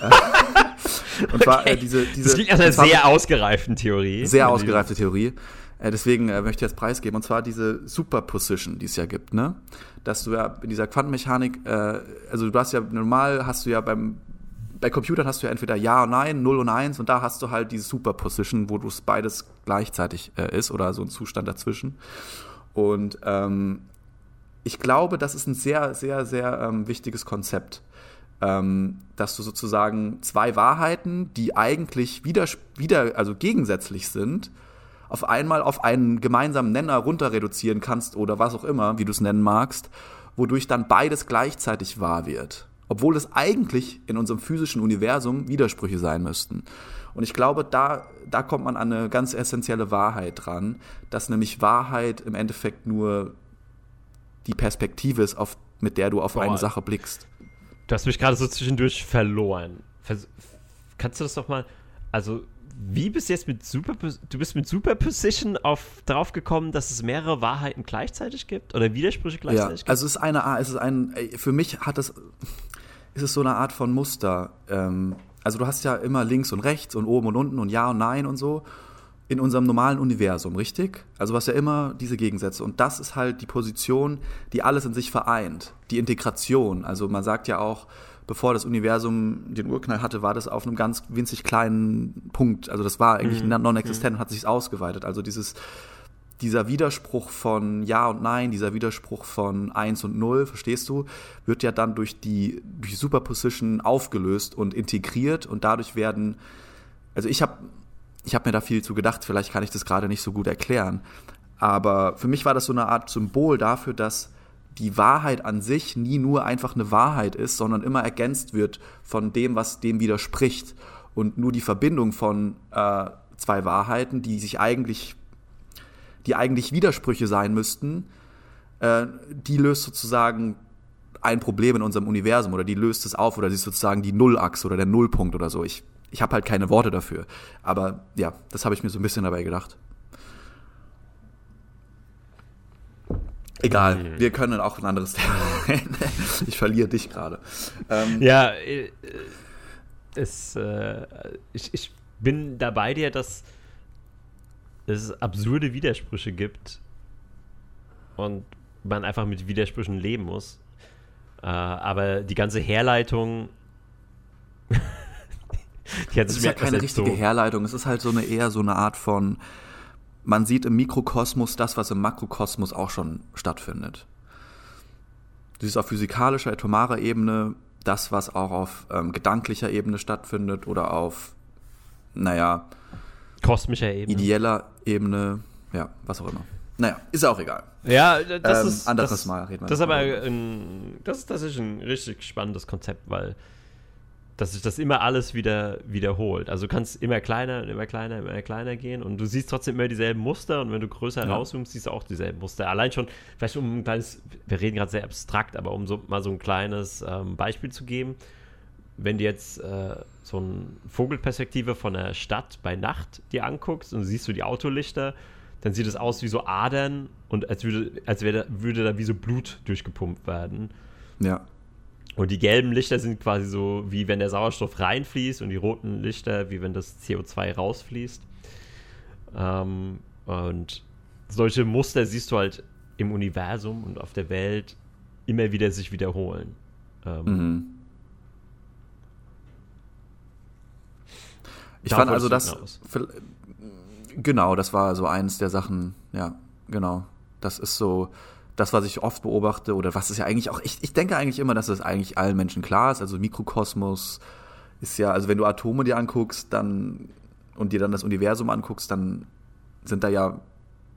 und zwar äh, diese, diese. Das klingt nach einer sehr ausgereiften Theorie. Sehr ausgereifte Theorie. Äh, deswegen äh, möchte ich jetzt preisgeben, und zwar diese Superposition, die es ja gibt, ne? Dass du ja in dieser Quantenmechanik, äh, also du hast ja normal hast du ja beim bei Computern hast du ja entweder Ja und Nein, 0 und 1 und da hast du halt diese Superposition, wo du es beides gleichzeitig äh, ist oder so ein Zustand dazwischen. Und ähm, ich glaube, das ist ein sehr, sehr, sehr ähm, wichtiges Konzept. Ähm, dass du sozusagen zwei Wahrheiten, die eigentlich wieder, wieder also gegensätzlich sind, auf einmal auf einen gemeinsamen Nenner runter reduzieren kannst oder was auch immer, wie du es nennen magst, wodurch dann beides gleichzeitig wahr wird. Obwohl es eigentlich in unserem physischen Universum Widersprüche sein müssten. Und ich glaube, da, da kommt man an eine ganz essentielle Wahrheit dran, dass nämlich Wahrheit im Endeffekt nur die Perspektive ist, auf, mit der du auf Boah. eine Sache blickst. Du hast mich gerade so zwischendurch verloren. Vers kannst du das doch mal, also wie bist du jetzt mit Super du bist mit Superposition auf drauf gekommen, dass es mehrere Wahrheiten gleichzeitig gibt oder Widersprüche gleichzeitig ja, gibt? Also es ist eine es ist ein für mich hat es ist es so eine Art von Muster. Ähm, also du hast ja immer links und rechts und oben und unten und ja und nein und so in unserem normalen Universum, richtig? Also was ja immer diese Gegensätze und das ist halt die Position, die alles in sich vereint, die Integration. Also man sagt ja auch bevor das Universum den Urknall hatte, war das auf einem ganz winzig kleinen Punkt. Also das war eigentlich mhm. non-existent und hat sich ausgeweitet. Also dieses, dieser Widerspruch von Ja und Nein, dieser Widerspruch von 1 und 0, verstehst du, wird ja dann durch die, durch Superposition aufgelöst und integriert und dadurch werden, also ich habe ich hab mir da viel zu gedacht, vielleicht kann ich das gerade nicht so gut erklären, aber für mich war das so eine Art Symbol dafür, dass die Wahrheit an sich nie nur einfach eine Wahrheit ist, sondern immer ergänzt wird von dem, was dem widerspricht. Und nur die Verbindung von äh, zwei Wahrheiten, die sich eigentlich, die eigentlich Widersprüche sein müssten, äh, die löst sozusagen ein Problem in unserem Universum oder die löst es auf oder sie ist sozusagen die Nullachse oder der Nullpunkt oder so. Ich, ich habe halt keine Worte dafür. Aber ja, das habe ich mir so ein bisschen dabei gedacht. Egal, mhm. wir können auch ein anderes Thema reden. ich verliere dich gerade. Ähm, ja, äh, es, äh, ich, ich bin dabei dir, dass es absurde Widersprüche gibt und man einfach mit Widersprüchen leben muss. Äh, aber die ganze Herleitung. die hat es ist ja keine richtige so Herleitung. Es ist halt so eine eher so eine Art von. Man sieht im Mikrokosmos das, was im Makrokosmos auch schon stattfindet. Du siehst auf physikalischer, atomarer Ebene das, was auch auf ähm, gedanklicher Ebene stattfindet oder auf, naja, kosmischer Ebene. Ideeller Ebene, ja, was auch immer. Naja, ist auch egal. Ja, das ähm, ist. Anderes das, Mal reden wir. Das ist aber ein, das, das ist ein richtig spannendes Konzept, weil dass sich das immer alles wieder wiederholt. Also du kannst immer kleiner und immer kleiner, immer kleiner gehen und du siehst trotzdem immer dieselben Muster und wenn du größer ja. rauszoomst, siehst du auch dieselben Muster. Allein schon, vielleicht um ein kleines, wir reden gerade sehr abstrakt, aber um so, mal so ein kleines ähm, Beispiel zu geben, wenn du jetzt äh, so eine Vogelperspektive von der Stadt bei Nacht dir anguckst und siehst du die Autolichter, dann sieht es aus wie so Adern und als würde, als wäre, würde da wie so Blut durchgepumpt werden. Ja. Und die gelben Lichter sind quasi so, wie wenn der Sauerstoff reinfließt und die roten Lichter, wie wenn das CO2 rausfließt. Ähm, und solche Muster siehst du halt im Universum und auf der Welt immer wieder sich wiederholen. Ähm, mhm. Ich fand also das. Genau, das war so eins der Sachen, ja, genau. Das ist so das, was ich oft beobachte, oder was ist ja eigentlich auch, ich, ich denke eigentlich immer, dass das eigentlich allen Menschen klar ist. Also Mikrokosmos ist ja, also wenn du Atome dir anguckst, dann und dir dann das Universum anguckst, dann sind da ja,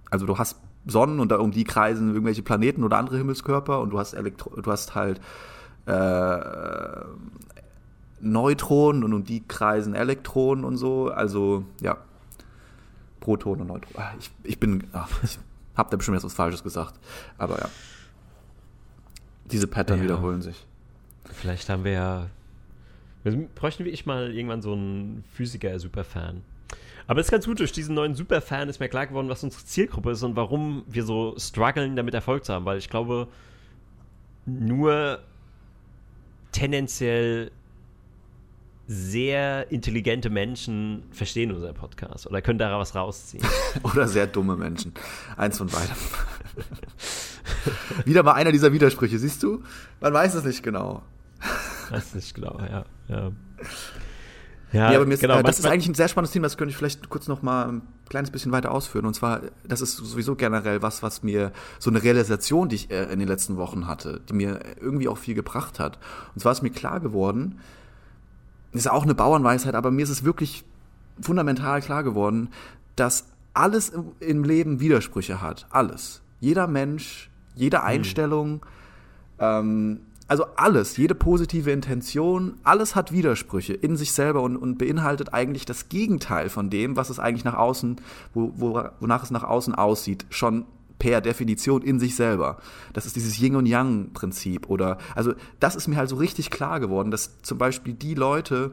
also du hast Sonnen und da um die kreisen irgendwelche Planeten oder andere Himmelskörper und du hast Elektro du hast halt äh, Neutronen und um die kreisen Elektronen und so. Also ja, Protonen und Neutronen. Ah, ich, ich bin, ach, ich hab da bestimmt jetzt was Falsches gesagt. Aber ja. Diese Pattern ja. wiederholen sich. Vielleicht haben wir ja. Wir bräuchten wie ich mal irgendwann so einen Physiker-Superfan. Aber es ist ganz gut, durch diesen neuen Superfan ist mir klar geworden, was unsere Zielgruppe ist und warum wir so strugglen, damit Erfolg zu haben. Weil ich glaube, nur tendenziell sehr intelligente Menschen verstehen unseren Podcast oder können da was rausziehen. oder sehr dumme Menschen. Eins von beidem. Wieder mal einer dieser Widersprüche, siehst du? Man weiß es nicht genau. Weiß nicht genau, ja. ja. Ja, nee, aber mir ist, genau, äh, das ist eigentlich ein sehr spannendes Thema, das könnte ich vielleicht kurz noch mal ein kleines bisschen weiter ausführen. Und zwar, das ist sowieso generell was, was mir so eine Realisation, die ich äh, in den letzten Wochen hatte, die mir irgendwie auch viel gebracht hat. Und zwar ist mir klar geworden, ist auch eine Bauernweisheit, aber mir ist es wirklich fundamental klar geworden, dass alles im Leben Widersprüche hat. Alles. Jeder Mensch, jede hm. Einstellung, mhm. ähm, also alles, jede positive Intention, alles hat Widersprüche in sich selber und, und, beinhaltet eigentlich das Gegenteil von dem, was es eigentlich nach außen, wo, wo, wonach es nach außen aussieht, schon per Definition in sich selber. Das ist dieses Yin und Yang Prinzip oder also das ist mir halt so richtig klar geworden, dass zum Beispiel die Leute,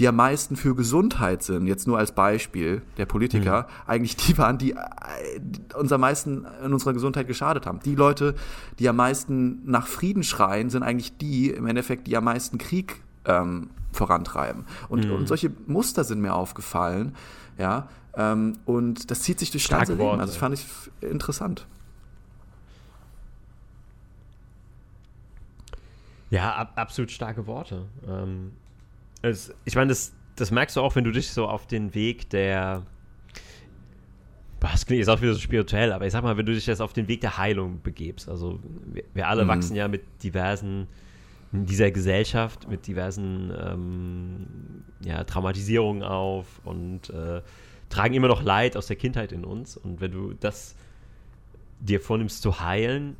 die am meisten für Gesundheit sind, jetzt nur als Beispiel der Politiker, mhm. eigentlich die waren, die, die uns am meisten in unserer Gesundheit geschadet haben. Die Leute, die am meisten nach Frieden schreien, sind eigentlich die im Endeffekt, die am meisten Krieg ähm, vorantreiben. Und, mhm. und solche Muster sind mir aufgefallen, ja, ähm, und das zieht sich durch das ganze Leben. Also das fand ich interessant. Ja, ab, absolut starke Worte. Ähm, es, ich meine, das, das merkst du auch, wenn du dich so auf den Weg der das klingt jetzt auch wieder so spirituell, aber ich sag mal, wenn du dich jetzt auf den Weg der Heilung begebst, also wir, wir alle mhm. wachsen ja mit diversen, in dieser Gesellschaft, mit diversen ähm, ja, Traumatisierungen auf und äh, tragen immer noch Leid aus der Kindheit in uns. Und wenn du das dir vornimmst zu heilen,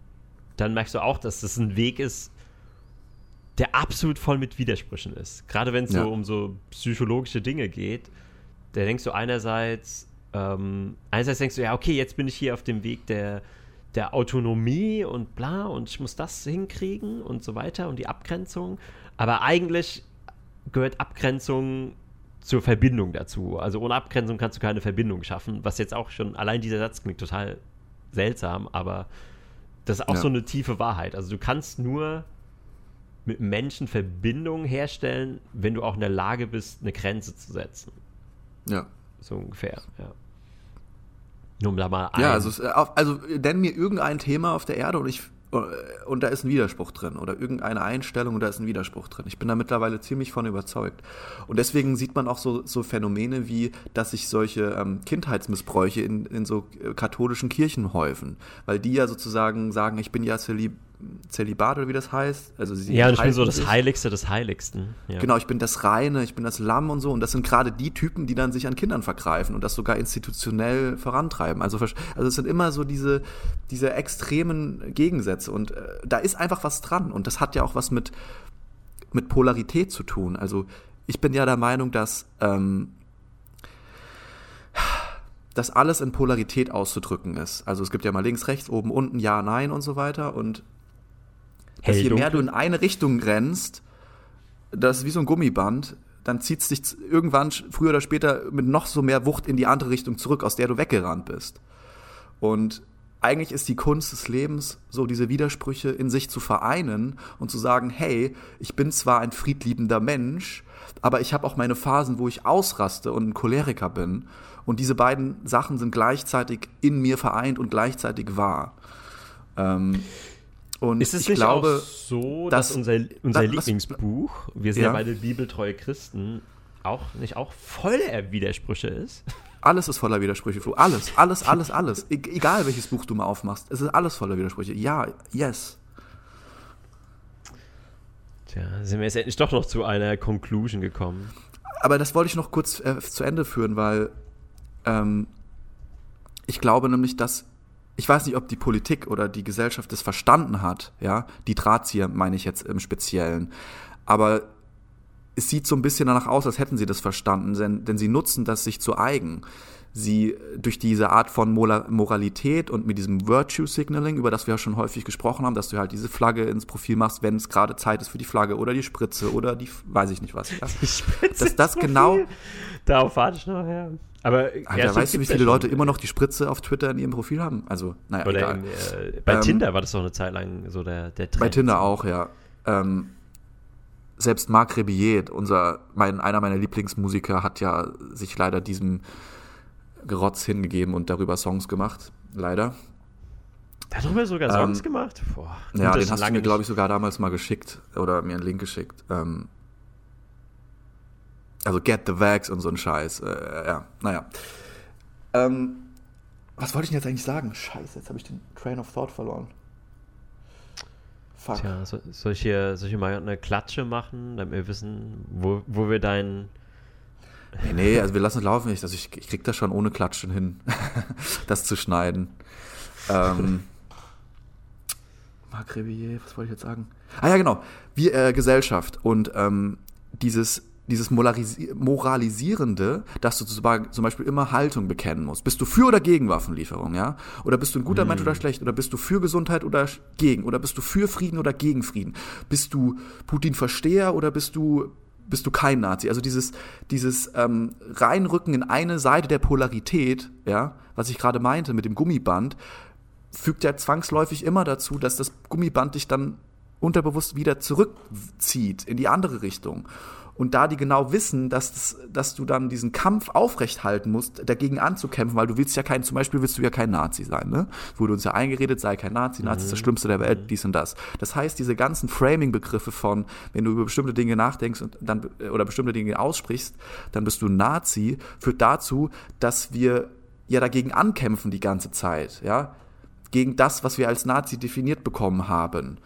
dann merkst du auch, dass das ein Weg ist, der absolut voll mit Widersprüchen ist. Gerade wenn es ja. so um so psychologische Dinge geht, da denkst du einerseits, ähm, einerseits denkst du, ja, okay, jetzt bin ich hier auf dem Weg der, der Autonomie und bla und ich muss das hinkriegen und so weiter und die Abgrenzung. Aber eigentlich gehört Abgrenzung zur Verbindung dazu. Also ohne Abgrenzung kannst du keine Verbindung schaffen, was jetzt auch schon, allein dieser Satz klingt total seltsam, aber das ist auch ja. so eine tiefe Wahrheit. Also du kannst nur mit Menschen Verbindungen herstellen, wenn du auch in der Lage bist, eine Grenze zu setzen. Ja. So ungefähr, ja. Nur um da mal ein. Ja, also, also nenn mir irgendein Thema auf der Erde und ich und da ist ein Widerspruch drin oder irgendeine Einstellung und da ist ein Widerspruch drin. Ich bin da mittlerweile ziemlich von überzeugt. Und deswegen sieht man auch so, so Phänomene wie, dass sich solche ähm, Kindheitsmissbräuche in, in so äh, katholischen Kirchen häufen, weil die ja sozusagen sagen, ich bin ja Zelib Zelibat oder wie das heißt. Also sie ja, ich bin so das Heiligste des Heiligsten. Ja. Genau, ich bin das Reine, ich bin das Lamm und so. Und das sind gerade die Typen, die dann sich an Kindern vergreifen und das sogar institutionell vorantreiben. Also, also es sind immer so diese, diese extremen Gegensätze. Und äh, da ist einfach was dran. Und das hat ja auch was mit, mit Polarität zu tun. Also ich bin ja der Meinung, dass ähm, dass alles in Polarität auszudrücken ist. Also es gibt ja mal links, rechts, oben, unten, ja, nein und so weiter. Und dass je mehr du in eine Richtung rennst, das ist wie so ein Gummiband, dann zieht es dich irgendwann früher oder später mit noch so mehr Wucht in die andere Richtung zurück, aus der du weggerannt bist. Und eigentlich ist die Kunst des Lebens, so diese Widersprüche in sich zu vereinen und zu sagen, hey, ich bin zwar ein friedliebender Mensch, aber ich habe auch meine Phasen, wo ich ausraste und ein Choleriker bin. Und diese beiden Sachen sind gleichzeitig in mir vereint und gleichzeitig wahr. Ähm, und ist es ich nicht glaube, auch so, dass, dass unser, unser das, Lieblingsbuch, wir sind ja. ja beide bibeltreue Christen, auch nicht auch voller Widersprüche ist? Alles ist voller Widersprüche, Flo. Alles, alles, alles, alles. E egal welches Buch du mal aufmachst, es ist alles voller Widersprüche. Ja, yes. Tja, sind wir jetzt endlich doch noch zu einer Conclusion gekommen. Aber das wollte ich noch kurz äh, zu Ende führen, weil ähm, ich glaube nämlich, dass ich weiß nicht, ob die Politik oder die Gesellschaft es verstanden hat, ja, die Drahtzieher meine ich jetzt im Speziellen, aber es sieht so ein bisschen danach aus, als hätten sie das verstanden, denn, denn sie nutzen das sich zu eigen. Sie durch diese Art von Moralität und mit diesem Virtue Signaling, über das wir ja schon häufig gesprochen haben, dass du halt diese Flagge ins Profil machst, wenn es gerade Zeit ist für die Flagge oder die Spritze oder die, weiß ich nicht was. Ja. Die Spritze dass das genau. Darauf warte ich noch, ja. Aber Alter, weißt du, wie viele Leute immer noch die Spritze auf Twitter in ihrem Profil haben? Also, naja, Oder. In, äh, bei ähm, Tinder war das doch eine Zeit lang so der, der Trend. Bei Tinder auch, ja. Ähm, selbst Marc Rebillet, unser, mein, einer meiner Lieblingsmusiker, hat ja sich leider diesem Gerotz hingegeben und darüber Songs gemacht. Leider. Darüber sogar Songs ähm, gemacht? Boah, ja, den hast du mir, glaube ich, sogar damals mal geschickt oder mir einen Link geschickt. Ähm, also Get the Vax und so ein Scheiß. Äh, ja, naja. Ähm, was wollte ich denn jetzt eigentlich sagen? Scheiße, jetzt habe ich den Train of Thought verloren. Fuck. Tja, so, soll, ich hier, soll ich mal eine Klatsche machen, damit wir wissen, wo, wo wir deinen. Nee, nee, also wir lassen es laufen. Ich, also ich, ich krieg das schon ohne Klatschen hin, das zu schneiden. Ähm, Marc Revier, was wollte ich jetzt sagen? Ah ja, genau. Wir, äh, Gesellschaft und ähm, dieses dieses Moralisierende, dass du zum Beispiel immer Haltung bekennen musst. Bist du für oder gegen Waffenlieferung, ja? Oder bist du ein guter mhm. Mensch oder schlecht? Oder bist du für Gesundheit oder gegen? Oder bist du für Frieden oder gegen Frieden? Bist du Putin-Versteher oder bist du bist du kein Nazi? Also dieses dieses ähm, Reinrücken in eine Seite der Polarität, ja, was ich gerade meinte mit dem Gummiband, fügt ja zwangsläufig immer dazu, dass das Gummiband dich dann unterbewusst wieder zurückzieht in die andere Richtung. Und da die genau wissen, dass, dass du dann diesen Kampf aufrecht halten musst, dagegen anzukämpfen, weil du willst ja kein, zum Beispiel willst du ja kein Nazi sein, ne? Wurde uns ja eingeredet, sei kein Nazi, Nazi ist das mhm. Schlimmste der Welt, dies und das. Das heißt, diese ganzen Framing-Begriffe von, wenn du über bestimmte Dinge nachdenkst und dann, oder bestimmte Dinge aussprichst, dann bist du Nazi, führt dazu, dass wir ja dagegen ankämpfen die ganze Zeit, ja? Gegen das, was wir als Nazi definiert bekommen haben.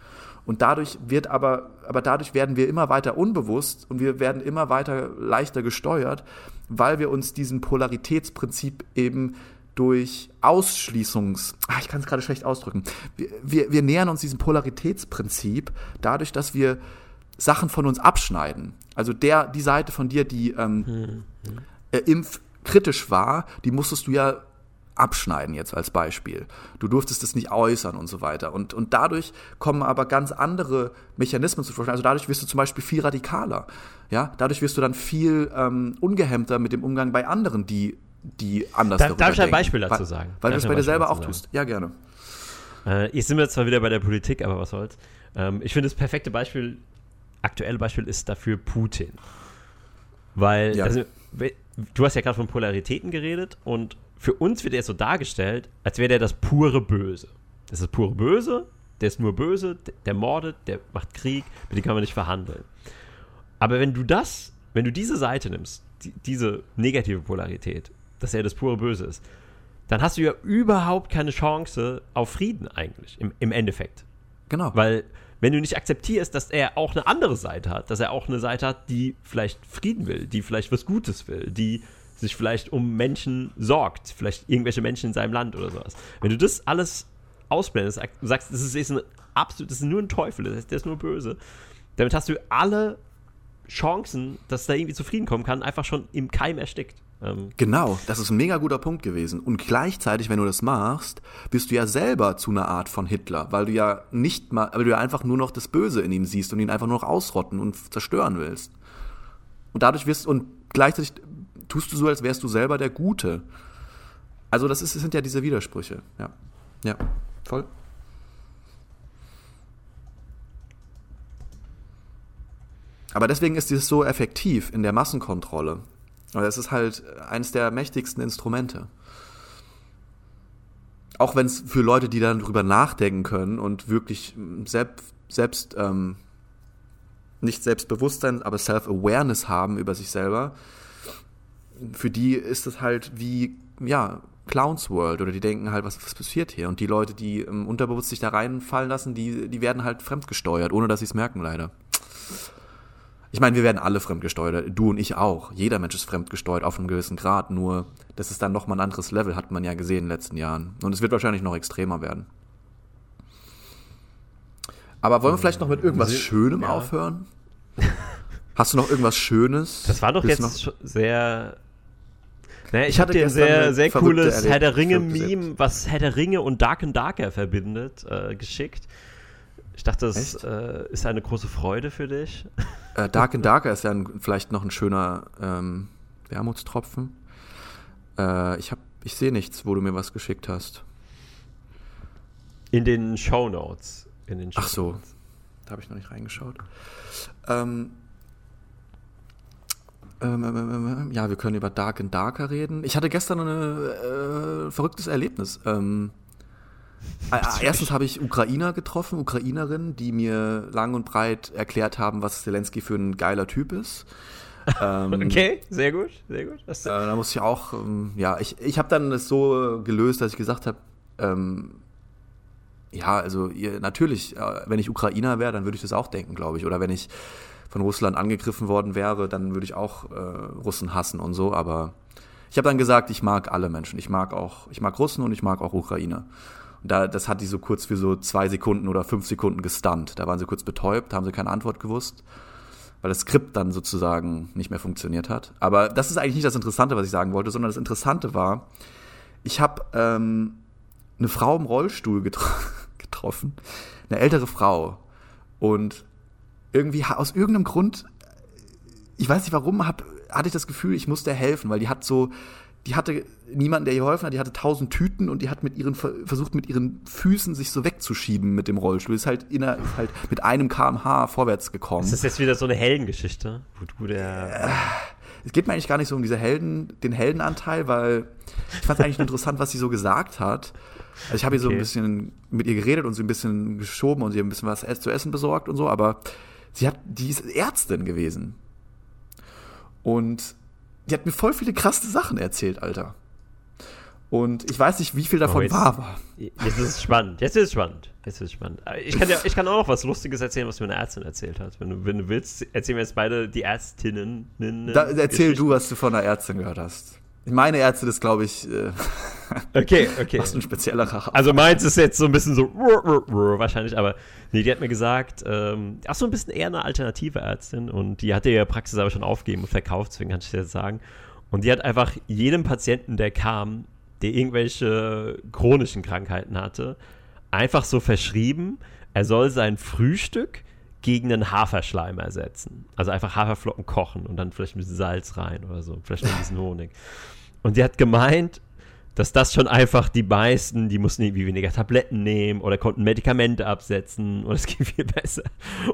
Und dadurch wird aber, aber dadurch werden wir immer weiter unbewusst und wir werden immer weiter leichter gesteuert, weil wir uns diesem Polaritätsprinzip eben durch Ausschließungs, ach, ich kann es gerade schlecht ausdrücken, wir, wir, wir nähern uns diesem Polaritätsprinzip dadurch, dass wir Sachen von uns abschneiden. Also der, die Seite von dir, die ähm, hm. äh, impfkritisch war, die musstest du ja abschneiden jetzt als Beispiel. Du durftest es nicht äußern und so weiter. Und, und dadurch kommen aber ganz andere Mechanismen zu vorstellen. Also dadurch wirst du zum Beispiel viel radikaler. Ja, dadurch wirst du dann viel ähm, ungehemmter mit dem Umgang bei anderen, die, die anders da, Darf ich ein Beispiel dazu sagen? Weil, weil du es bei dir selber auch tust. Ja, gerne. Äh, jetzt sind wir zwar wieder bei der Politik, aber was soll's. Ähm, ich finde, das perfekte Beispiel, aktuelle Beispiel ist dafür Putin. Weil, ja. also, du hast ja gerade von Polaritäten geredet und für uns wird er so dargestellt, als wäre der das pure Böse. Das ist das pure Böse, der ist nur böse, der mordet, der macht Krieg, mit dem kann man nicht verhandeln. Aber wenn du das, wenn du diese Seite nimmst, die, diese negative Polarität, dass er das pure Böse ist, dann hast du ja überhaupt keine Chance auf Frieden eigentlich, im, im Endeffekt. Genau. Weil, wenn du nicht akzeptierst, dass er auch eine andere Seite hat, dass er auch eine Seite hat, die vielleicht Frieden will, die vielleicht was Gutes will, die sich vielleicht um Menschen sorgt, vielleicht irgendwelche Menschen in seinem Land oder sowas. Wenn du das alles ausblendest, sagst, das ist, ist ein absolut, das ist nur ein Teufel, das ist, der ist nur böse, damit hast du alle Chancen, dass da irgendwie zufrieden kommen kann, einfach schon im Keim erstickt. Ähm genau, das ist ein mega guter Punkt gewesen. Und gleichzeitig, wenn du das machst, bist du ja selber zu einer Art von Hitler, weil du ja nicht mal, weil du ja einfach nur noch das Böse in ihm siehst und ihn einfach nur noch ausrotten und zerstören willst. Und dadurch wirst und gleichzeitig tust du so, als wärst du selber der Gute. Also das, ist, das sind ja diese Widersprüche. Ja, ja, voll. Aber deswegen ist dieses so effektiv in der Massenkontrolle. Weil es ist halt eines der mächtigsten Instrumente. Auch wenn es für Leute, die dann drüber nachdenken können und wirklich selbst, selbst ähm, nicht Selbstbewusstsein, aber Self-Awareness haben über sich selber, für die ist es halt wie, ja, Clowns World oder die denken halt, was, was passiert hier? Und die Leute, die ähm, unterbewusst sich da reinfallen lassen, die, die werden halt fremdgesteuert, ohne dass sie es merken, leider. Ich meine, wir werden alle fremdgesteuert, du und ich auch. Jeder Mensch ist fremdgesteuert auf einem gewissen Grad, nur das ist dann nochmal ein anderes Level, hat man ja gesehen in den letzten Jahren. Und es wird wahrscheinlich noch extremer werden. Aber wollen wir vielleicht noch mit irgendwas Schönem ja. aufhören? Hast du noch irgendwas Schönes? Das war doch jetzt noch? sehr. Naja, ich, ich hatte dir ein sehr, sehr cooles Herr der Ringe-Meme, was Herr der Ringe und Dark and Darker verbindet, äh, geschickt. Ich dachte, das äh, ist eine große Freude für dich. Äh, Dark and Darker ist ja ein, vielleicht noch ein schöner ähm, Wermutstropfen. Äh, ich ich sehe nichts, wo du mir was geschickt hast. In den Show Notes. Ach so, da habe ich noch nicht reingeschaut. Ähm, ähm, ähm, ähm, ja, wir können über Dark and Darker reden. Ich hatte gestern ein äh, verrücktes Erlebnis. Ähm, äh, erstens habe ich Ukrainer getroffen, Ukrainerinnen, die mir lang und breit erklärt haben, was Zelensky für ein geiler Typ ist. Ähm, okay, sehr gut, sehr gut. Äh, da muss ich auch, ähm, ja, ich, ich habe dann das so gelöst, dass ich gesagt habe, ähm, ja, also ihr, natürlich, äh, wenn ich Ukrainer wäre, dann würde ich das auch denken, glaube ich. Oder wenn ich von Russland angegriffen worden wäre, dann würde ich auch äh, Russen hassen und so. Aber ich habe dann gesagt, ich mag alle Menschen. Ich mag auch, ich mag Russen und ich mag auch Ukrainer. Und da, das hat die so kurz für so zwei Sekunden oder fünf Sekunden gestunt. Da waren sie kurz betäubt, haben sie keine Antwort gewusst, weil das Skript dann sozusagen nicht mehr funktioniert hat. Aber das ist eigentlich nicht das Interessante, was ich sagen wollte, sondern das Interessante war, ich habe ähm, eine Frau im Rollstuhl getro getroffen, eine ältere Frau. Und irgendwie aus irgendeinem Grund, ich weiß nicht warum, hab, hatte ich das Gefühl, ich musste helfen, weil die hat so die hatte niemanden, der ihr geholfen hat, die hatte tausend Tüten und die hat mit ihren versucht mit ihren Füßen sich so wegzuschieben mit dem Rollstuhl. Ist halt inner, ist halt mit einem kmh vorwärts gekommen. Ist das jetzt wieder so eine Heldengeschichte, wo du der äh, es geht mir eigentlich gar nicht so um diese Helden, den Heldenanteil, weil ich fand es eigentlich interessant, was sie so gesagt hat. Also ich habe okay. ihr so ein bisschen mit ihr geredet und sie ein bisschen geschoben und sie ein bisschen was zu essen besorgt und so, aber sie hat, die ist Ärztin gewesen. Und die hat mir voll viele krasse Sachen erzählt, Alter. Und ich weiß nicht, wie viel davon oh, jetzt, wahr war. Jetzt ist es spannend. Jetzt ist es spannend. Jetzt ist es spannend. Ich kann, ja, ich kann auch noch was Lustiges erzählen, was mir eine Ärztin erzählt hat. Wenn du, wenn du willst, erzählen wir jetzt beide die Ärztinnen. Da, erzähl du, was du von einer Ärztin gehört hast. Meine Ärztin ist, glaube ich, äh, okay, okay. was ein speziellerer. Also meins ist jetzt so ein bisschen so wahrscheinlich, aber nee, die hat mir gesagt, ähm, ach so ein bisschen eher eine alternative Ärztin und die hatte ihre Praxis aber schon aufgegeben und verkauft, deswegen kann ich das jetzt sagen. Und die hat einfach jedem Patienten, der kam, der irgendwelche chronischen Krankheiten hatte, einfach so verschrieben, er soll sein Frühstück gegen einen Haferschleim ersetzen. Also einfach Haferflocken kochen und dann vielleicht ein bisschen Salz rein oder so, vielleicht noch ein bisschen Honig. Und die hat gemeint, dass das schon einfach die meisten, die mussten irgendwie weniger Tabletten nehmen oder konnten Medikamente absetzen und es ging viel besser.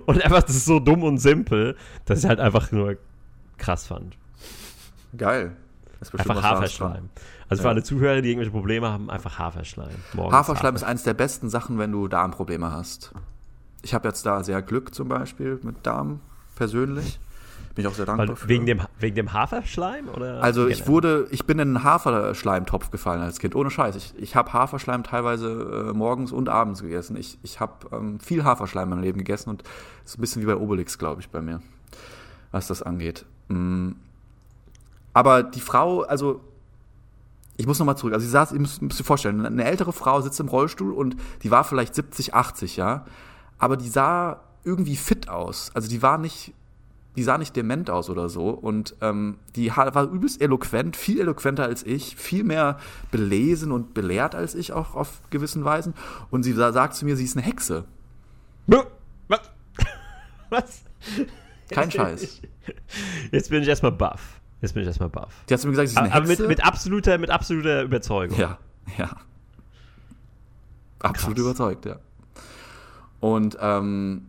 Und einfach, das ist so dumm und simpel, dass ich halt einfach nur krass fand. Geil. Einfach Haferschleim. Also für ja. alle Zuhörer, die irgendwelche Probleme haben, einfach Haferschleim. Morgens Haferschleim Hafer. ist eines der besten Sachen, wenn du Darmprobleme hast. Ich habe jetzt da sehr Glück zum Beispiel mit Darm persönlich. Bin ich auch sehr dankbar. Wegen dem, wegen dem Haferschleim? Oder also ich wurde, ich bin in einen Haferschleimtopf gefallen als Kind, ohne Scheiß. Ich, ich habe Haferschleim teilweise äh, morgens und abends gegessen. Ich, ich habe ähm, viel Haferschleim in meinem Leben gegessen und es ist ein bisschen wie bei Obelix, glaube ich, bei mir, was das angeht. Mm. Aber die Frau, also ich muss nochmal zurück. Also sie saß, ihr müsst, müsst ihr vorstellen, eine ältere Frau sitzt im Rollstuhl und die war vielleicht 70, 80, ja. Aber die sah irgendwie fit aus. Also die war nicht die sah nicht dement aus oder so. Und ähm, die war übelst eloquent, viel eloquenter als ich, viel mehr belesen und belehrt als ich auch auf gewissen Weisen. Und sie sagt zu mir, sie ist eine Hexe. Was? Was? Kein Scheiß. Jetzt bin ich erstmal baff. Jetzt bin ich erstmal baff. Die hat mir gesagt, sie ist eine Aber Hexe. Mit, mit, absoluter, mit absoluter Überzeugung. Ja, ja. Absolut Krass. überzeugt, ja. Und ähm,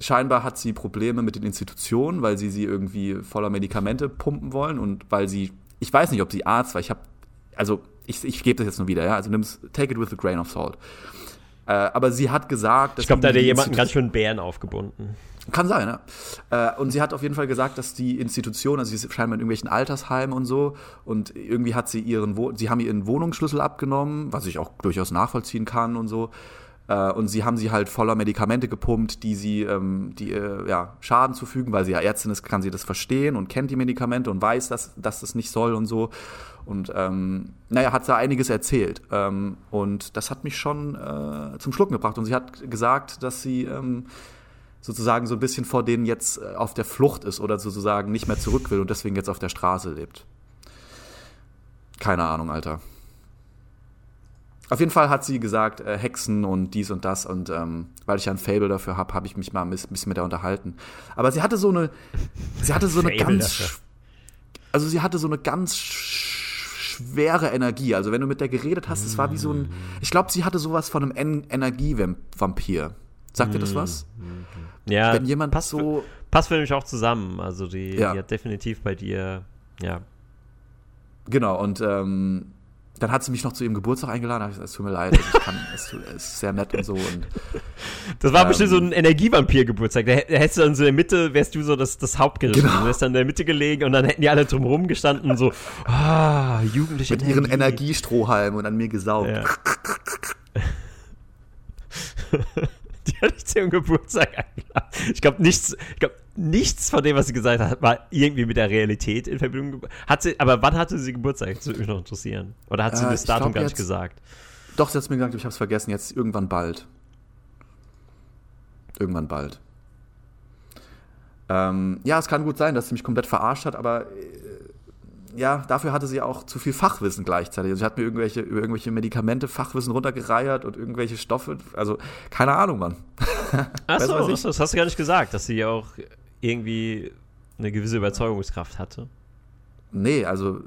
scheinbar hat sie Probleme mit den Institutionen, weil sie sie irgendwie voller Medikamente pumpen wollen und weil sie, ich weiß nicht, ob sie Arzt war, ich habe, also ich, ich gebe das jetzt nur wieder, ja, also nimm's, take it with a grain of salt. Äh, aber sie hat gesagt, dass. Ich glaube, da hat jemanden ganz schön Bären aufgebunden. Kann sein, ja. Äh, und sie hat auf jeden Fall gesagt, dass die Institution, also sie ist scheinbar in irgendwelchen Altersheimen und so, und irgendwie hat sie ihren, Wo sie haben ihren Wohnungsschlüssel abgenommen, was ich auch durchaus nachvollziehen kann und so. Äh, und sie haben sie halt voller Medikamente gepumpt, die sie, ähm, die äh, ja, Schaden zufügen, weil sie ja Ärztin ist, kann sie das verstehen und kennt die Medikamente und weiß, dass, dass das nicht soll und so. Und ähm, naja, hat da einiges erzählt. Ähm, und das hat mich schon äh, zum Schlucken gebracht. Und sie hat gesagt, dass sie ähm, sozusagen so ein bisschen vor denen jetzt äh, auf der Flucht ist oder sozusagen nicht mehr zurück will und deswegen jetzt auf der Straße lebt. Keine Ahnung, Alter. Auf jeden Fall hat sie gesagt, äh, Hexen und dies und das. Und ähm, weil ich ja ein Fable dafür habe, habe ich mich mal ein bisschen mit der unterhalten. Aber sie hatte so eine, sie hatte so eine ganz, dafür. also sie hatte so eine ganz schwere Energie. Also wenn du mit der geredet hast, es war wie so ein, ich glaube, sie hatte sowas von einem en Energievampir. Sagt dir das was? Ja, wenn jemand passt so, passt für mich auch zusammen. Also die, ja. die hat definitiv bei dir, ja. Genau und ähm, dann hat sie mich noch zu ihrem Geburtstag eingeladen. Da ich gesagt, es tut mir leid, also ich kann, es, ist sehr nett und so. Und, das war ähm, bestimmt so ein Energievampir-Geburtstag. Da, da hättest du dann so in der Mitte, wärst du so das, das Hauptgericht. Genau. Du wärst dann in der Mitte gelegen und dann hätten die alle drumherum gestanden und so, ah, jugendliche Mit Energie. ihren Energiestrohhalmen und an mir gesaugt. Ja. die hatte ich zu ihrem Geburtstag eingeladen. Ich glaube, nichts, ich glaube, nichts von dem, was sie gesagt hat, war irgendwie mit der Realität in Verbindung. Hat sie, aber wann hatte sie Geburtstag? Das würde mich noch interessieren. Oder hat sie äh, das Datum gar nicht gesagt? Doch, sie hat es mir gesagt, ich habe es vergessen. Jetzt irgendwann bald. Irgendwann bald. Ähm, ja, es kann gut sein, dass sie mich komplett verarscht hat, aber äh, ja, dafür hatte sie auch zu viel Fachwissen gleichzeitig. Also sie hat mir irgendwelche, über irgendwelche Medikamente Fachwissen runtergereiert und irgendwelche Stoffe. Also, keine Ahnung, Mann. Achso, das hast du gar nicht gesagt, dass sie auch irgendwie eine gewisse Überzeugungskraft hatte? Nee, also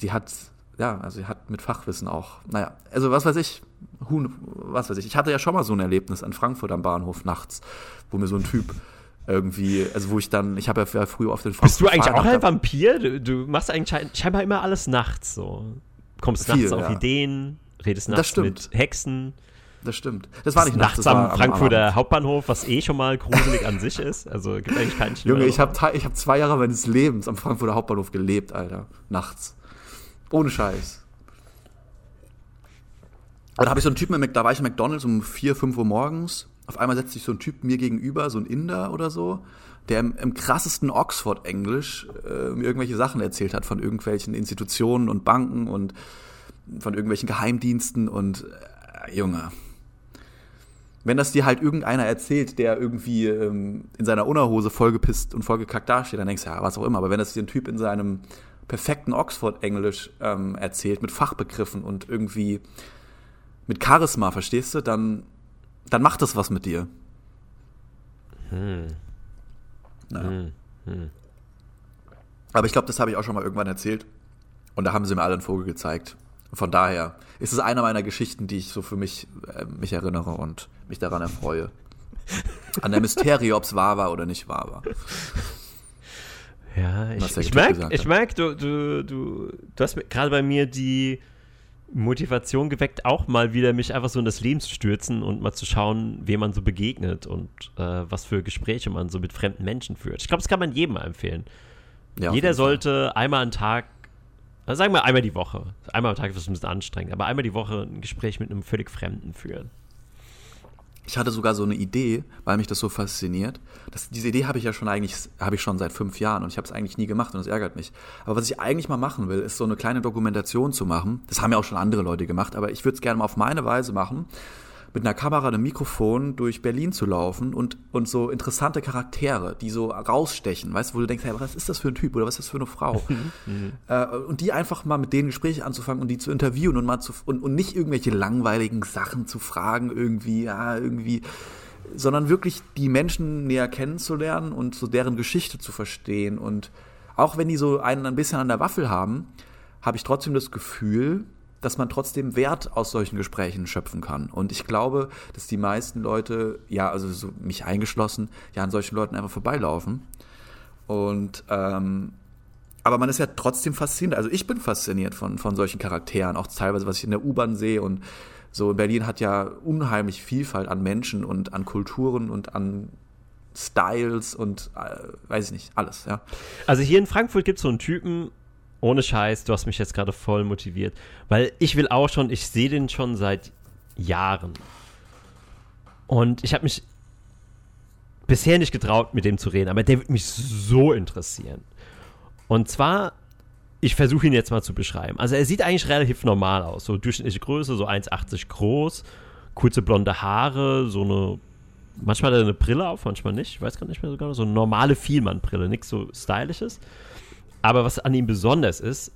die hat, ja, also sie hat mit Fachwissen auch, naja, also was weiß ich, Huhn, was weiß ich. Ich hatte ja schon mal so ein Erlebnis in Frankfurt am Bahnhof nachts, wo mir so ein Typ irgendwie, also wo ich dann, ich habe ja früher auf den Frankfurt Bist du eigentlich auch ein Vampir? Du, du, machst eigentlich scheinbar immer alles nachts so. Kommst nachts auf ja. Ideen, redest nachts mit Hexen das stimmt. Das war nicht nachts, nachts am Frankfurter am Hauptbahnhof, was eh schon mal gruselig an sich ist. Also gibt eigentlich keinen Schlimmer. Junge, ich habe ich hab zwei Jahre meines Lebens am Frankfurter Hauptbahnhof gelebt, Alter. Nachts. Ohne Scheiß. Und da habe ich so einen Typen, da war ich in McDonalds um 4, 5 Uhr morgens. Auf einmal setzt sich so ein Typ mir gegenüber, so ein Inder oder so, der im, im krassesten Oxford-Englisch äh, mir irgendwelche Sachen erzählt hat von irgendwelchen Institutionen und Banken und von irgendwelchen Geheimdiensten und äh, Junge, wenn das dir halt irgendeiner erzählt, der irgendwie ähm, in seiner Unterhose vollgepisst und vollgekackt dasteht, dann denkst du, ja, was auch immer. Aber wenn das dir ein Typ in seinem perfekten Oxford-Englisch ähm, erzählt, mit Fachbegriffen und irgendwie mit Charisma, verstehst du, dann, dann macht das was mit dir. Hm. Naja. Hm. Hm. Aber ich glaube, das habe ich auch schon mal irgendwann erzählt. Und da haben sie mir alle einen Vogel gezeigt. Von daher ist es eine meiner Geschichten, die ich so für mich, äh, mich erinnere und mich daran erfreue. An der Mysterie, ob es wahr war oder nicht wahr war. Ja, ich, ich merke, ich merk, du, du, du, du hast gerade bei mir die Motivation geweckt, auch mal wieder mich einfach so in das Leben zu stürzen und mal zu schauen, wem man so begegnet und äh, was für Gespräche man so mit fremden Menschen führt. Ich glaube, das kann man jedem empfehlen. Ja, Jeder sollte einmal am Tag, also sagen wir einmal die Woche, einmal am Tag ist das ein bisschen anstrengend, aber einmal die Woche ein Gespräch mit einem völlig Fremden führen. Ich hatte sogar so eine Idee, weil mich das so fasziniert. Das, diese Idee habe ich ja schon eigentlich, habe ich schon seit fünf Jahren und ich habe es eigentlich nie gemacht und das ärgert mich. Aber was ich eigentlich mal machen will, ist so eine kleine Dokumentation zu machen. Das haben ja auch schon andere Leute gemacht, aber ich würde es gerne mal auf meine Weise machen mit einer Kamera, einem Mikrofon durch Berlin zu laufen und, und so interessante Charaktere, die so rausstechen, weißt du, wo du denkst, hey, was ist das für ein Typ oder was ist das für eine Frau? Mhm. äh, und die einfach mal mit denen Gespräche anzufangen und die zu interviewen und mal zu, und, und nicht irgendwelche langweiligen Sachen zu fragen, irgendwie, ja, irgendwie, sondern wirklich die Menschen näher kennenzulernen und so deren Geschichte zu verstehen. Und auch wenn die so einen ein bisschen an der Waffel haben, habe ich trotzdem das Gefühl, dass man trotzdem Wert aus solchen Gesprächen schöpfen kann. Und ich glaube, dass die meisten Leute, ja, also so mich eingeschlossen, ja an solchen Leuten einfach vorbeilaufen. Und ähm, aber man ist ja trotzdem fasziniert. Also ich bin fasziniert von, von solchen Charakteren, auch teilweise, was ich in der U-Bahn sehe. Und so Berlin hat ja unheimlich Vielfalt an Menschen und an Kulturen und an Styles und äh, weiß ich nicht, alles, ja. Also hier in Frankfurt gibt es so einen Typen, ohne Scheiß, du hast mich jetzt gerade voll motiviert. Weil ich will auch schon, ich sehe den schon seit Jahren. Und ich habe mich bisher nicht getraut, mit dem zu reden, aber der wird mich so interessieren. Und zwar, ich versuche ihn jetzt mal zu beschreiben. Also er sieht eigentlich relativ normal aus, so durchschnittliche Größe, so 1,80 groß, kurze blonde Haare, so eine, manchmal hat er eine Brille auf, manchmal nicht, ich weiß gar nicht mehr sogar, so eine normale Vielmann-Brille, nichts so stylisches. Aber was an ihm besonders ist,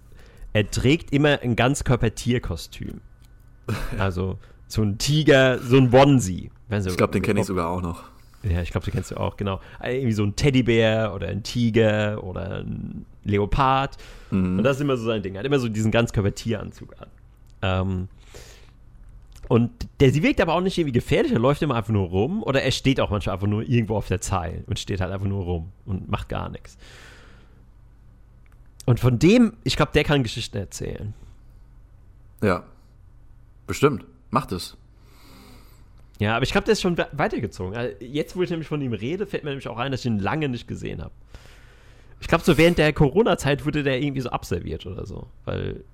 er trägt immer ein Ganzkörper-Tierkostüm. Also so ein Tiger, so ein Onesie. ich glaube, den kenne ich sogar auch noch. Ja, ich glaube, den kennst du auch, genau. Irgendwie so ein Teddybär oder ein Tiger oder ein Leopard. Mhm. Und das ist immer so sein Ding. Er hat immer so diesen Ganzkörper-Tieranzug an. Ähm, und der sie wirkt aber auch nicht irgendwie gefährlich, er läuft immer einfach nur rum oder er steht auch manchmal einfach nur irgendwo auf der Zeile und steht halt einfach nur rum und macht gar nichts. Und von dem, ich glaube, der kann Geschichten erzählen. Ja. Bestimmt. Macht es. Ja, aber ich glaube, der ist schon weitergezogen. Also jetzt, wo ich nämlich von ihm rede, fällt mir nämlich auch ein, dass ich ihn lange nicht gesehen habe. Ich glaube, so während der Corona-Zeit wurde der irgendwie so abserviert oder so. Weil,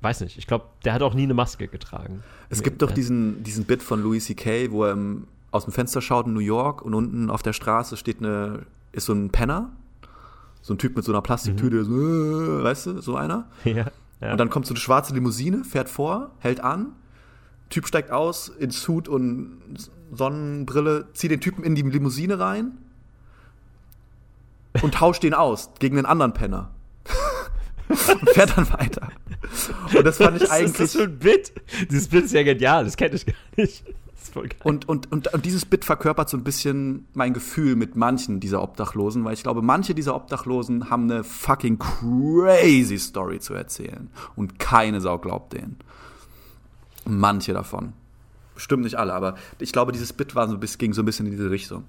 weiß nicht, ich glaube, der hat auch nie eine Maske getragen. Es gibt doch diesen, diesen Bit von Louis C.K., wo er aus dem Fenster schaut in New York und unten auf der Straße steht eine, ist so ein Penner so ein Typ mit so einer Plastiktüte, mhm. so, äh, weißt du, so einer. Ja, ja. Und dann kommt so eine schwarze Limousine, fährt vor, hält an, Typ steigt aus in Suit und Sonnenbrille, zieht den Typen in die Limousine rein und tauscht den aus gegen den anderen Penner. und fährt dann weiter. Und das fand ich eigentlich. Das ist so ein Bit. Dieses Bit ist ja genial, das kenne ich gar nicht voll geil. Und, und, und, und dieses Bit verkörpert so ein bisschen mein Gefühl mit manchen dieser Obdachlosen, weil ich glaube, manche dieser Obdachlosen haben eine fucking crazy Story zu erzählen. Und keine Sau glaubt denen. Manche davon. Bestimmt nicht alle, aber ich glaube, dieses Bit war so, ging so ein bisschen in diese Richtung.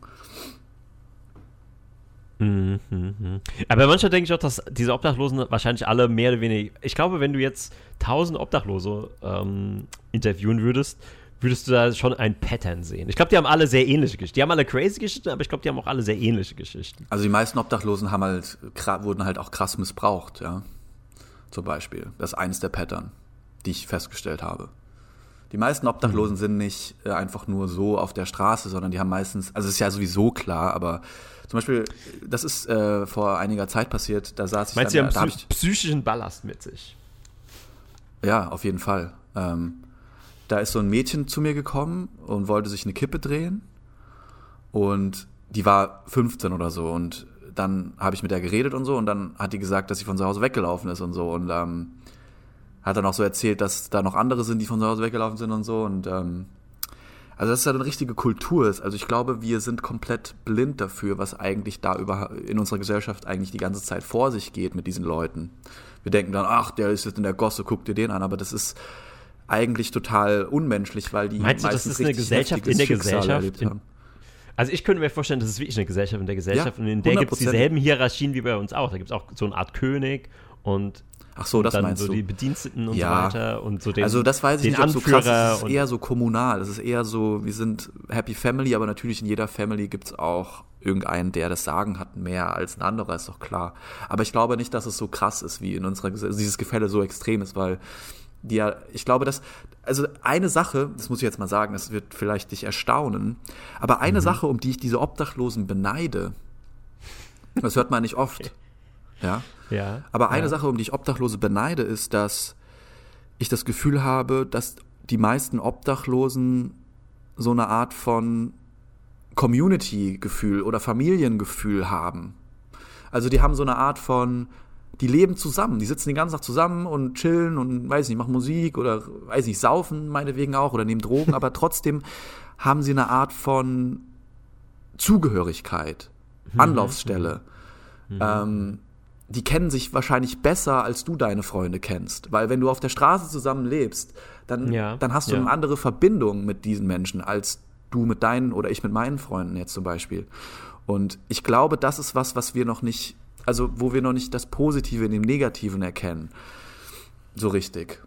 Mhm, mhm. Aber manchmal denke ich auch, dass diese Obdachlosen wahrscheinlich alle mehr oder weniger. Ich glaube, wenn du jetzt tausend Obdachlose ähm, interviewen würdest, würdest du da schon ein Pattern sehen. Ich glaube, die haben alle sehr ähnliche Geschichten. Die haben alle crazy Geschichten, aber ich glaube, die haben auch alle sehr ähnliche Geschichten. Also die meisten Obdachlosen haben halt, wurden halt auch krass missbraucht, ja. Zum Beispiel. Das ist eines der Pattern, die ich festgestellt habe. Die meisten Obdachlosen mhm. sind nicht äh, einfach nur so auf der Straße, sondern die haben meistens, also es ist ja sowieso klar, aber zum Beispiel, das ist äh, vor einiger Zeit passiert, da saß Meinst ich dann, sie haben da, psy psychischen Ballast mit sich? Ja, auf jeden Fall. Ähm, da ist so ein Mädchen zu mir gekommen und wollte sich eine Kippe drehen. Und die war 15 oder so. Und dann habe ich mit der geredet und so. Und dann hat die gesagt, dass sie von zu Hause weggelaufen ist und so. Und ähm, hat dann auch so erzählt, dass da noch andere sind, die von zu Hause weggelaufen sind und so. Und ähm, also dass es ja eine richtige Kultur ist. Also ich glaube, wir sind komplett blind dafür, was eigentlich da über in unserer Gesellschaft eigentlich die ganze Zeit vor sich geht mit diesen Leuten. Wir denken dann, ach, der ist jetzt in der Gosse, guck dir den an. Aber das ist eigentlich total unmenschlich, weil die Meinst du, das ist eine Gesellschaft in der Gesellschaft? In, Also ich könnte mir vorstellen, das ist wirklich eine Gesellschaft in der Gesellschaft ja, und in der gibt es dieselben Hierarchien wie bei uns auch. Da gibt es auch so eine Art König und Ach so, das dann meinst so du. die Bediensteten und ja. so weiter und so den Also das weiß ich nicht, ob so krass ist. Das ist eher so kommunal. Das ist eher so, wir sind Happy Family, aber natürlich in jeder Family gibt es auch irgendeinen, der das Sagen hat, mehr als ein anderer, ist doch klar. Aber ich glaube nicht, dass es so krass ist, wie in unserer Gesellschaft, dieses Gefälle so extrem ist, weil die ja, ich glaube, dass, also eine Sache, das muss ich jetzt mal sagen, das wird vielleicht dich erstaunen, aber eine mhm. Sache, um die ich diese Obdachlosen beneide, das hört man nicht oft. Okay. Ja. Ja. Aber eine ja. Sache, um die ich Obdachlose beneide, ist, dass ich das Gefühl habe, dass die meisten Obdachlosen so eine Art von Community-Gefühl oder Familiengefühl haben. Also die haben so eine Art von, die leben zusammen, die sitzen den ganzen Tag zusammen und chillen und weiß nicht, machen Musik oder weiß nicht, saufen meinetwegen auch oder nehmen Drogen, aber trotzdem haben sie eine Art von Zugehörigkeit, mhm. Anlaufstelle. Mhm. Ähm, die kennen sich wahrscheinlich besser, als du deine Freunde kennst. Weil wenn du auf der Straße zusammen lebst, dann, ja, dann hast du ja. eine andere Verbindung mit diesen Menschen, als du mit deinen oder ich mit meinen Freunden jetzt zum Beispiel. Und ich glaube, das ist was, was wir noch nicht, also wo wir noch nicht das Positive in dem Negativen erkennen. So richtig.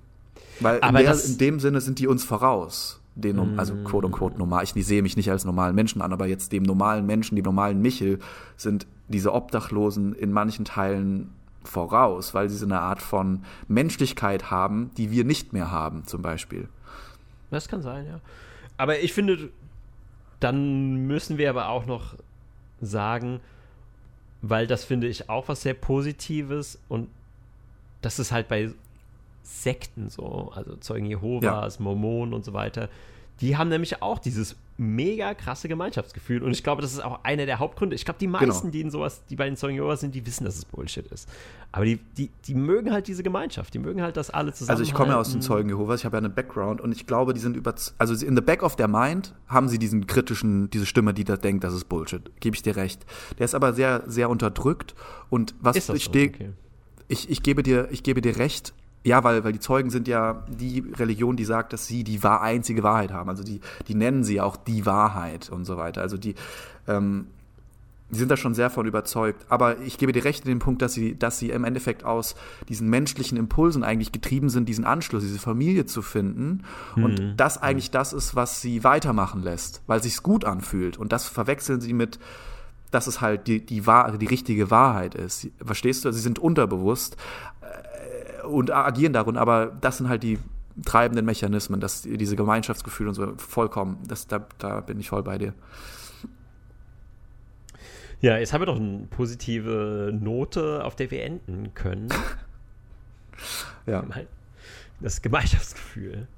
Weil in, der, in dem Sinne sind die uns voraus den, mm. also quote unquote normal, ich sehe mich nicht als normalen Menschen an, aber jetzt dem normalen Menschen, dem normalen Michel, sind diese Obdachlosen in manchen Teilen voraus, weil sie so eine Art von Menschlichkeit haben, die wir nicht mehr haben, zum Beispiel. Das kann sein, ja. Aber ich finde, dann müssen wir aber auch noch sagen, weil das finde ich auch was sehr Positives und das ist halt bei Sekten so, also Zeugen Jehovas, ja. Mormonen und so weiter, die haben nämlich auch dieses mega krasse Gemeinschaftsgefühl. Und ich glaube, das ist auch einer der Hauptgründe. Ich glaube, die meisten, genau. die in sowas, die bei den Zeugen Jehovas sind, die wissen, dass es Bullshit ist. Aber die, die, die mögen halt diese Gemeinschaft. Die mögen halt, dass alle zusammen. Also ich komme ja aus den Zeugen Jehovas, ich habe ja einen Background und ich glaube, die sind über. Also in the back of their mind haben sie diesen kritischen, diese Stimme, die da denkt, das ist Bullshit. Gebe ich dir recht. Der ist aber sehr, sehr unterdrückt. Und was ich so? stehe. Okay. Ich, ich, gebe dir, ich gebe dir recht, ja, weil, weil die Zeugen sind ja die Religion, die sagt, dass sie die wahr, einzige Wahrheit haben. Also die, die nennen sie auch die Wahrheit und so weiter. Also die, ähm, die sind da schon sehr von überzeugt. Aber ich gebe dir recht in dem Punkt, dass sie, dass sie im Endeffekt aus diesen menschlichen Impulsen eigentlich getrieben sind, diesen Anschluss, diese Familie zu finden. Mhm. Und das eigentlich das ist, was sie weitermachen lässt, weil sich's gut anfühlt. Und das verwechseln sie mit, dass es halt die, die, die richtige Wahrheit ist. Verstehst du? Sie sind unterbewusst und agieren darin, aber das sind halt die treibenden Mechanismen, dass diese Gemeinschaftsgefühle und so vollkommen, das, da, da bin ich voll bei dir. Ja, jetzt haben wir doch eine positive Note, auf der wir enden können. ja. Das Gemeinschaftsgefühl.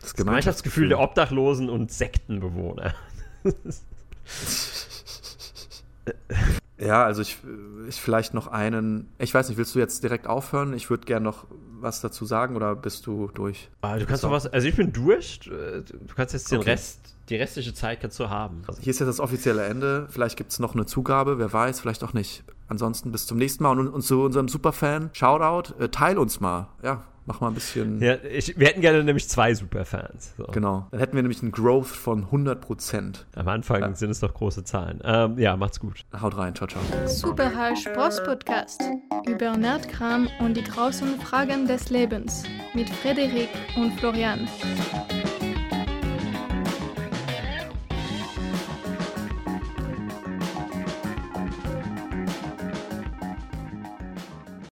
Das, das Gemeinschaftsgefühl der Obdachlosen und Sektenbewohner. Ja, also ich, ich vielleicht noch einen. Ich weiß nicht, willst du jetzt direkt aufhören? Ich würde gerne noch was dazu sagen oder bist du durch? Ah, du kannst noch was. Also ich bin durch. Du kannst jetzt den okay. Rest, die restliche Zeit kannst du haben. Hier ist jetzt das offizielle Ende. Vielleicht gibt es noch eine Zugabe, wer weiß, vielleicht auch nicht. Ansonsten bis zum nächsten Mal und, und zu unserem Superfan, Shoutout, äh, teil uns mal. Ja, mach mal ein bisschen. Ja, ich, wir hätten gerne nämlich zwei Superfans. So. Genau. Dann hätten wir nämlich einen Growth von 100 Prozent. Am Anfang ja. sind es doch große Zahlen. Ähm, ja, macht's gut. Haut rein. Ciao, ciao. Super Spross Podcast über Nerdkram und die großen Fragen des Lebens mit Frederik und Florian.